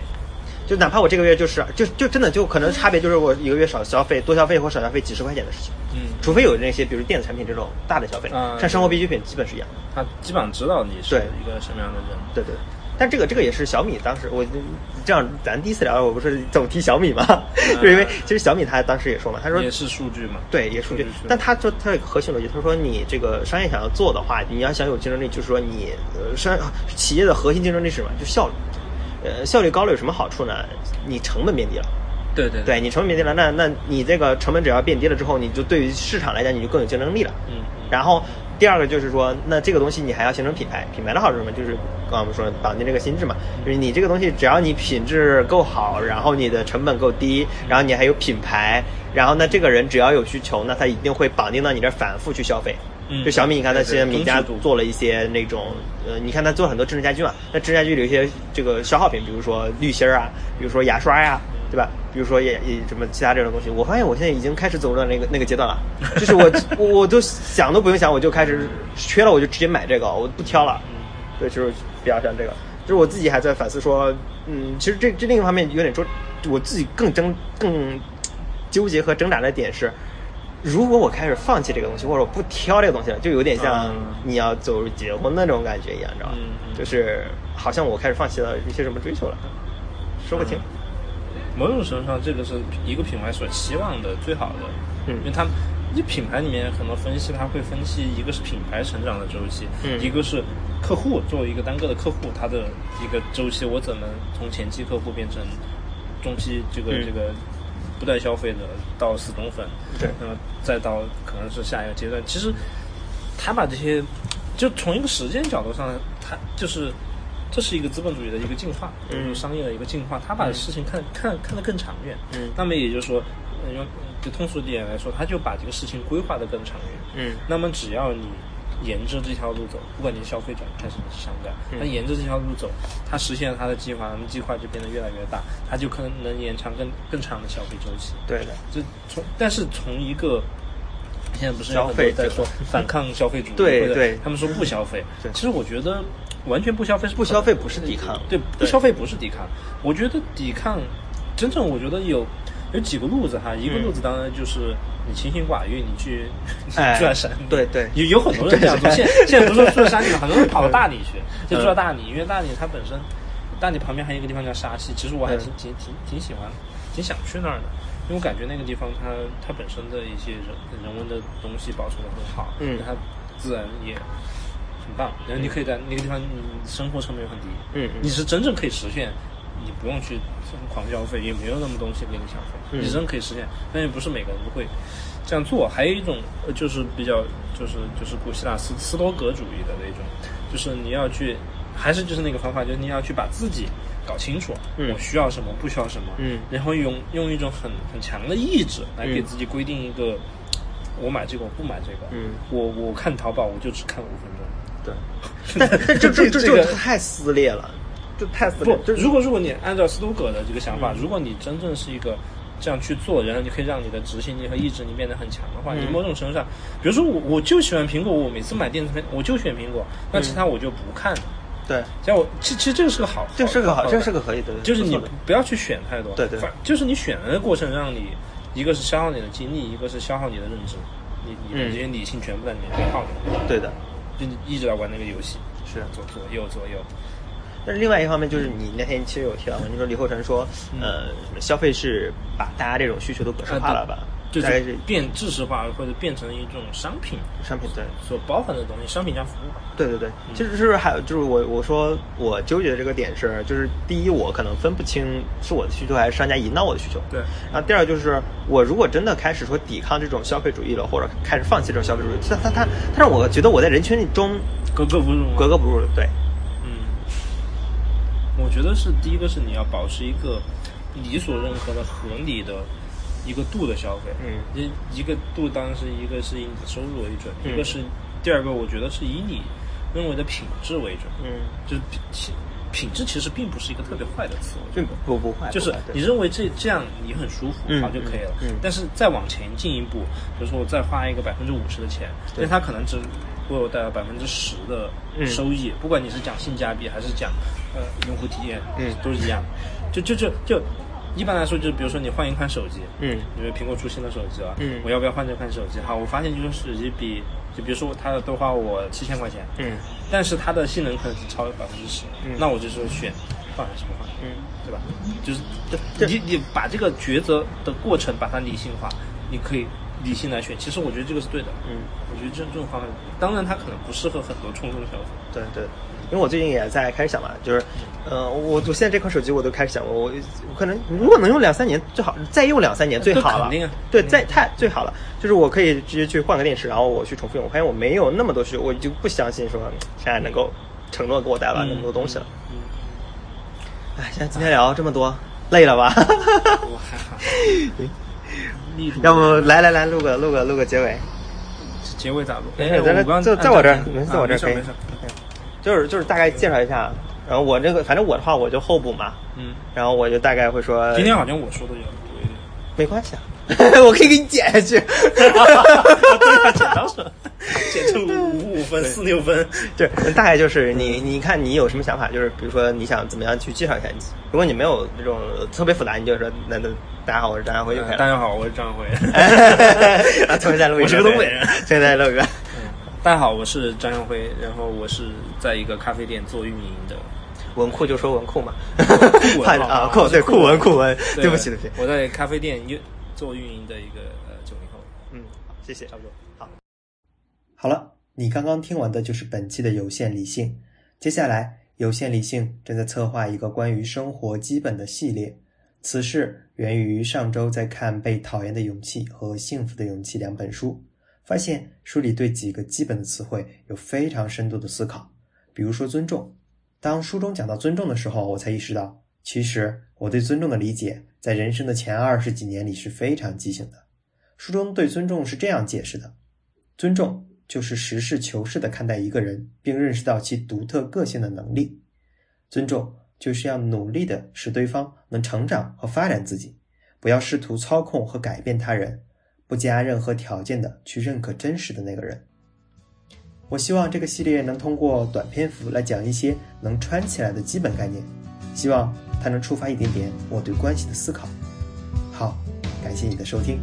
就哪怕我这个月就是就就真的就可能差别就是我一个月少消费多消费或少消费几十块钱的事情，嗯，除非有那些比如电子产品这种大的消费，啊像生活必需品基本是一样的，他基本上知道你是一个什么样的人。对对。但这个这个也是小米当时我这样咱第一次聊，我不是总提小米嘛，就是 [laughs] 因为其实小米他当时也说嘛，他说也是数据嘛？对，也数据数据。但他说他有个核心逻辑，他说你这个商业想要做的话，你要想有竞争力，就是说你呃商企业的核心竞争力是什么？就效率。呃，效率高了有什么好处呢？你成本变低了。对对对你成本变低了，那那你这个成本只要变低了之后，你就对于市场来讲，你就更有竞争力了。嗯然后第二个就是说，那这个东西你还要形成品牌，品牌的好处是什么？就是刚刚我们说绑定这个心智嘛，就是你这个东西只要你品质够好，然后你的成本够低，然后你还有品牌，然后呢这个人只要有需求，那他一定会绑定到你这儿反复去消费。嗯就小米，你看它对对现在米家族做了一些那种，呃，你看它做很多智能家居嘛，那智能家居里有一些这个消耗品，比如说滤芯儿啊，比如说牙刷呀、对吧？比如说也也什么其他这种东西，我发现我现在已经开始走入到那个那个阶段了，[laughs] 就是我我我都想都不用想，我就开始缺了我就直接买这个，我不挑了。对，就是比较像这个。就是我自己还在反思说，嗯，其实这这另一方面有点说，我自己更争更纠结和挣扎的点是，如果我开始放弃这个东西，或者我不挑这个东西了，就有点像嗯。你要走入结婚那种感觉一样，你知道吧？嗯嗯。就是好像我开始放弃了一些什么追求了，说不清。某种程度上，这个是一个品牌所期望的最好的，嗯。因为它你品牌里面很多分析，它会分析一个是品牌成长的周期，嗯。一个是客户作为一个单个的客户，他的一个周期，我怎么从前期客户变成中期这个、嗯。这个不断消费的到死忠粉，对那么再到可能是下一个阶段，其实他把这些就从一个时间角度上，他就是。这是一个资本主义的一个进化，嗯就是商业的一个进化。他把事情看看看得更长远。嗯那么也就是说，呃用就通俗一点来说，他就把这个事情规划得更长远。嗯那么只要你沿着这条路走，不管你是消费者还是商家，嗯他沿着这条路走，他实现了他的计划，那么计划就变得越来越大，他就可能能延长更更长的消费周期。对的，就从但是从一个现在不是有很多消费者在说反抗消费主义，对对他们说不消费对。其实我觉得完全不消费是不消费不是抵抗对，不消费不是抵抗。我觉得抵抗真正我觉得有有几个路子哈，一个嗯路子当然就是你清心寡欲，你去你 [laughs] 哎住在山，对对有有很多人这样做。现现在不是说 [laughs] 住在山里面，很多人跑到大理去，就嗯住到大理，因为大理它本身，大理旁边还有一个地方叫沙溪，其实我还嗯挺挺挺挺喜欢，挺想去那儿的。因为我感觉那个地方它它本身的一些人人文的东西保存的很好，嗯它自然也很棒。然后你可以在那个地方，你生活成本又很低，嗯嗯你是真正可以实现，你不用去狂消费，也没有那么东西给你消费，嗯你真可以实现。但也不是每个人都会这样做。还有一种呃就是比较就是就是古希腊斯斯多格主义的那种，就是你要去，还是就是那个方法，就是你要去把自己搞清楚，嗯我需要什么，不需要什么，嗯然后用用一种很很强的意志来给嗯自己规定一个，我买这个，我不买这个，嗯我我看淘宝我就只看五分钟。对。[laughs] 但但这这这这个这太撕裂了，这太撕裂不了。，如果如果你按照斯图葛的这个想法，嗯如果你真正是一个这样去做，然后你可以让你的执行力和意志力变得很强的话，嗯你某种程度上，比如说我我就喜欢苹果，我每次买电子产品我就选苹果，那其他我就不看。对，像我其其实这个是个好，这是个好，的这是个可以的，就是你不要去选太多，对对反就是你选的过程让你一个是消耗你的精力，一个是消耗你的认知，你你的嗯这些理性全部在里面对的，就你一直在玩那个游戏，是。左左右左右，但是另外一方面就是你那天其实有提到嘛，你说李厚成说，呃，什么消费是把大家这种需求都格式化了吧？就是是变知识化或者变成一种商品商品对。所包含的东西，商品加服务。对对对，其实是还有就是我我说我纠结的这个点是，就是第一我可能分不清是我的需求还是商家引导我的需求。对然后第二就是我如果真的开始说抵抗这种消费主义了，或者开始放弃这种消费主义，他他他他让我觉得我在人群中格格不入格格不入了。对，嗯，我觉得是第一个是你要保持一个你所认可的合理的一个度的消费。嗯一一个度当然是一个是以你的收入为准，嗯一个是第二个，我觉得是以你认为的品质为准。嗯，就是品品质其实并不是一个特别坏的词，我觉得。不不坏，就是你认为这这样你很舒服，嗯好就可以了。嗯嗯但是再往前进一步，比如说我再花一个百分之五十的钱，对但它可能只为我带来百分之十的嗯收益。不管你是讲性价比还是讲呃用户体验，嗯都是一样。就就就就一般来说，就是比如说你换一款手机，嗯因为苹果出新的手机了，嗯我要不要换这款手机？好，我发现这个手机比就比如说它多花我七千块钱，嗯但是它的性能可能是超百分之十嗯，那我就是选换还是不换，嗯，对吧？就是这你你把这个抉择的过程把它理性化，你可以理性来选。其实我觉得这个是对的，嗯，我觉得这这种方法，当然它可能不适合很多冲动消费。对对，因为我最近也在开始想嘛，就是，呃，我我现在这款手机我都开始想，我我我可能如果能用两三年最好，再用两三年最好了对，再太最好了，就是我可以直接去换个电池，然后我去重复用。我发现我没有那么多需求，我就不相信说现在能够承诺给我带来那么多东西了。嗯，哎，现在今天聊这么多，累了吧？我还好。[laughs] 要不来来来录个录个录个结尾，结尾咋录？哎我刚在在我这儿按，没事，在我这儿可以啊没事。就是就是大概介绍一下，然后我这个反正我的话我就候补嘛，嗯，然后我就大概会说，今天好像我说的有多一点。没关系啊，[laughs] 我可以给你剪下去。对啊，剪刀手，剪成五五分、四六分。对，大概就是你，你看你有什么想法？就是比如说你想怎么样去介绍一下你自己？如果你没有那种特别复杂，你就说那那大家好，我是张家辉就可以了。大家好，我是张辉。[laughs] [laughs] 啊，重新再录一我是个东北人。重新再录一个。大家好，我是张耀辉，然后我是在一个咖啡店做运营的。文库就说文库嘛，酷文 [laughs] 啊酷对酷文酷文，对不起对不起，我在咖啡店运做运营的一个呃九零后，嗯，谢谢，差不多，好，好了，你刚刚听完的就是本期的有限理性，接下来有限理性正在策划一个关于生活基本的系列，此事源于上周在看《被讨厌的勇气》和《幸福的勇气》两本书，发现书里对几个基本的词汇有非常深度的思考，比如说尊重。当书中讲到尊重的时候，我才意识到，其实我对尊重的理解，在人生的前二十几年里是非常畸形的。书中对尊重是这样解释的：尊重就是实事求是的看待一个人，并认识到其独特个性的能力；尊重就是要努力的使对方能成长和发展自己，不要试图操控和改变他人，不加任何条件的去认可真实的那个人。我希望这个系列能通过短篇幅来讲一些能穿起来的基本概念，希望它能触发一点点我对关系的思考。好，感谢你的收听。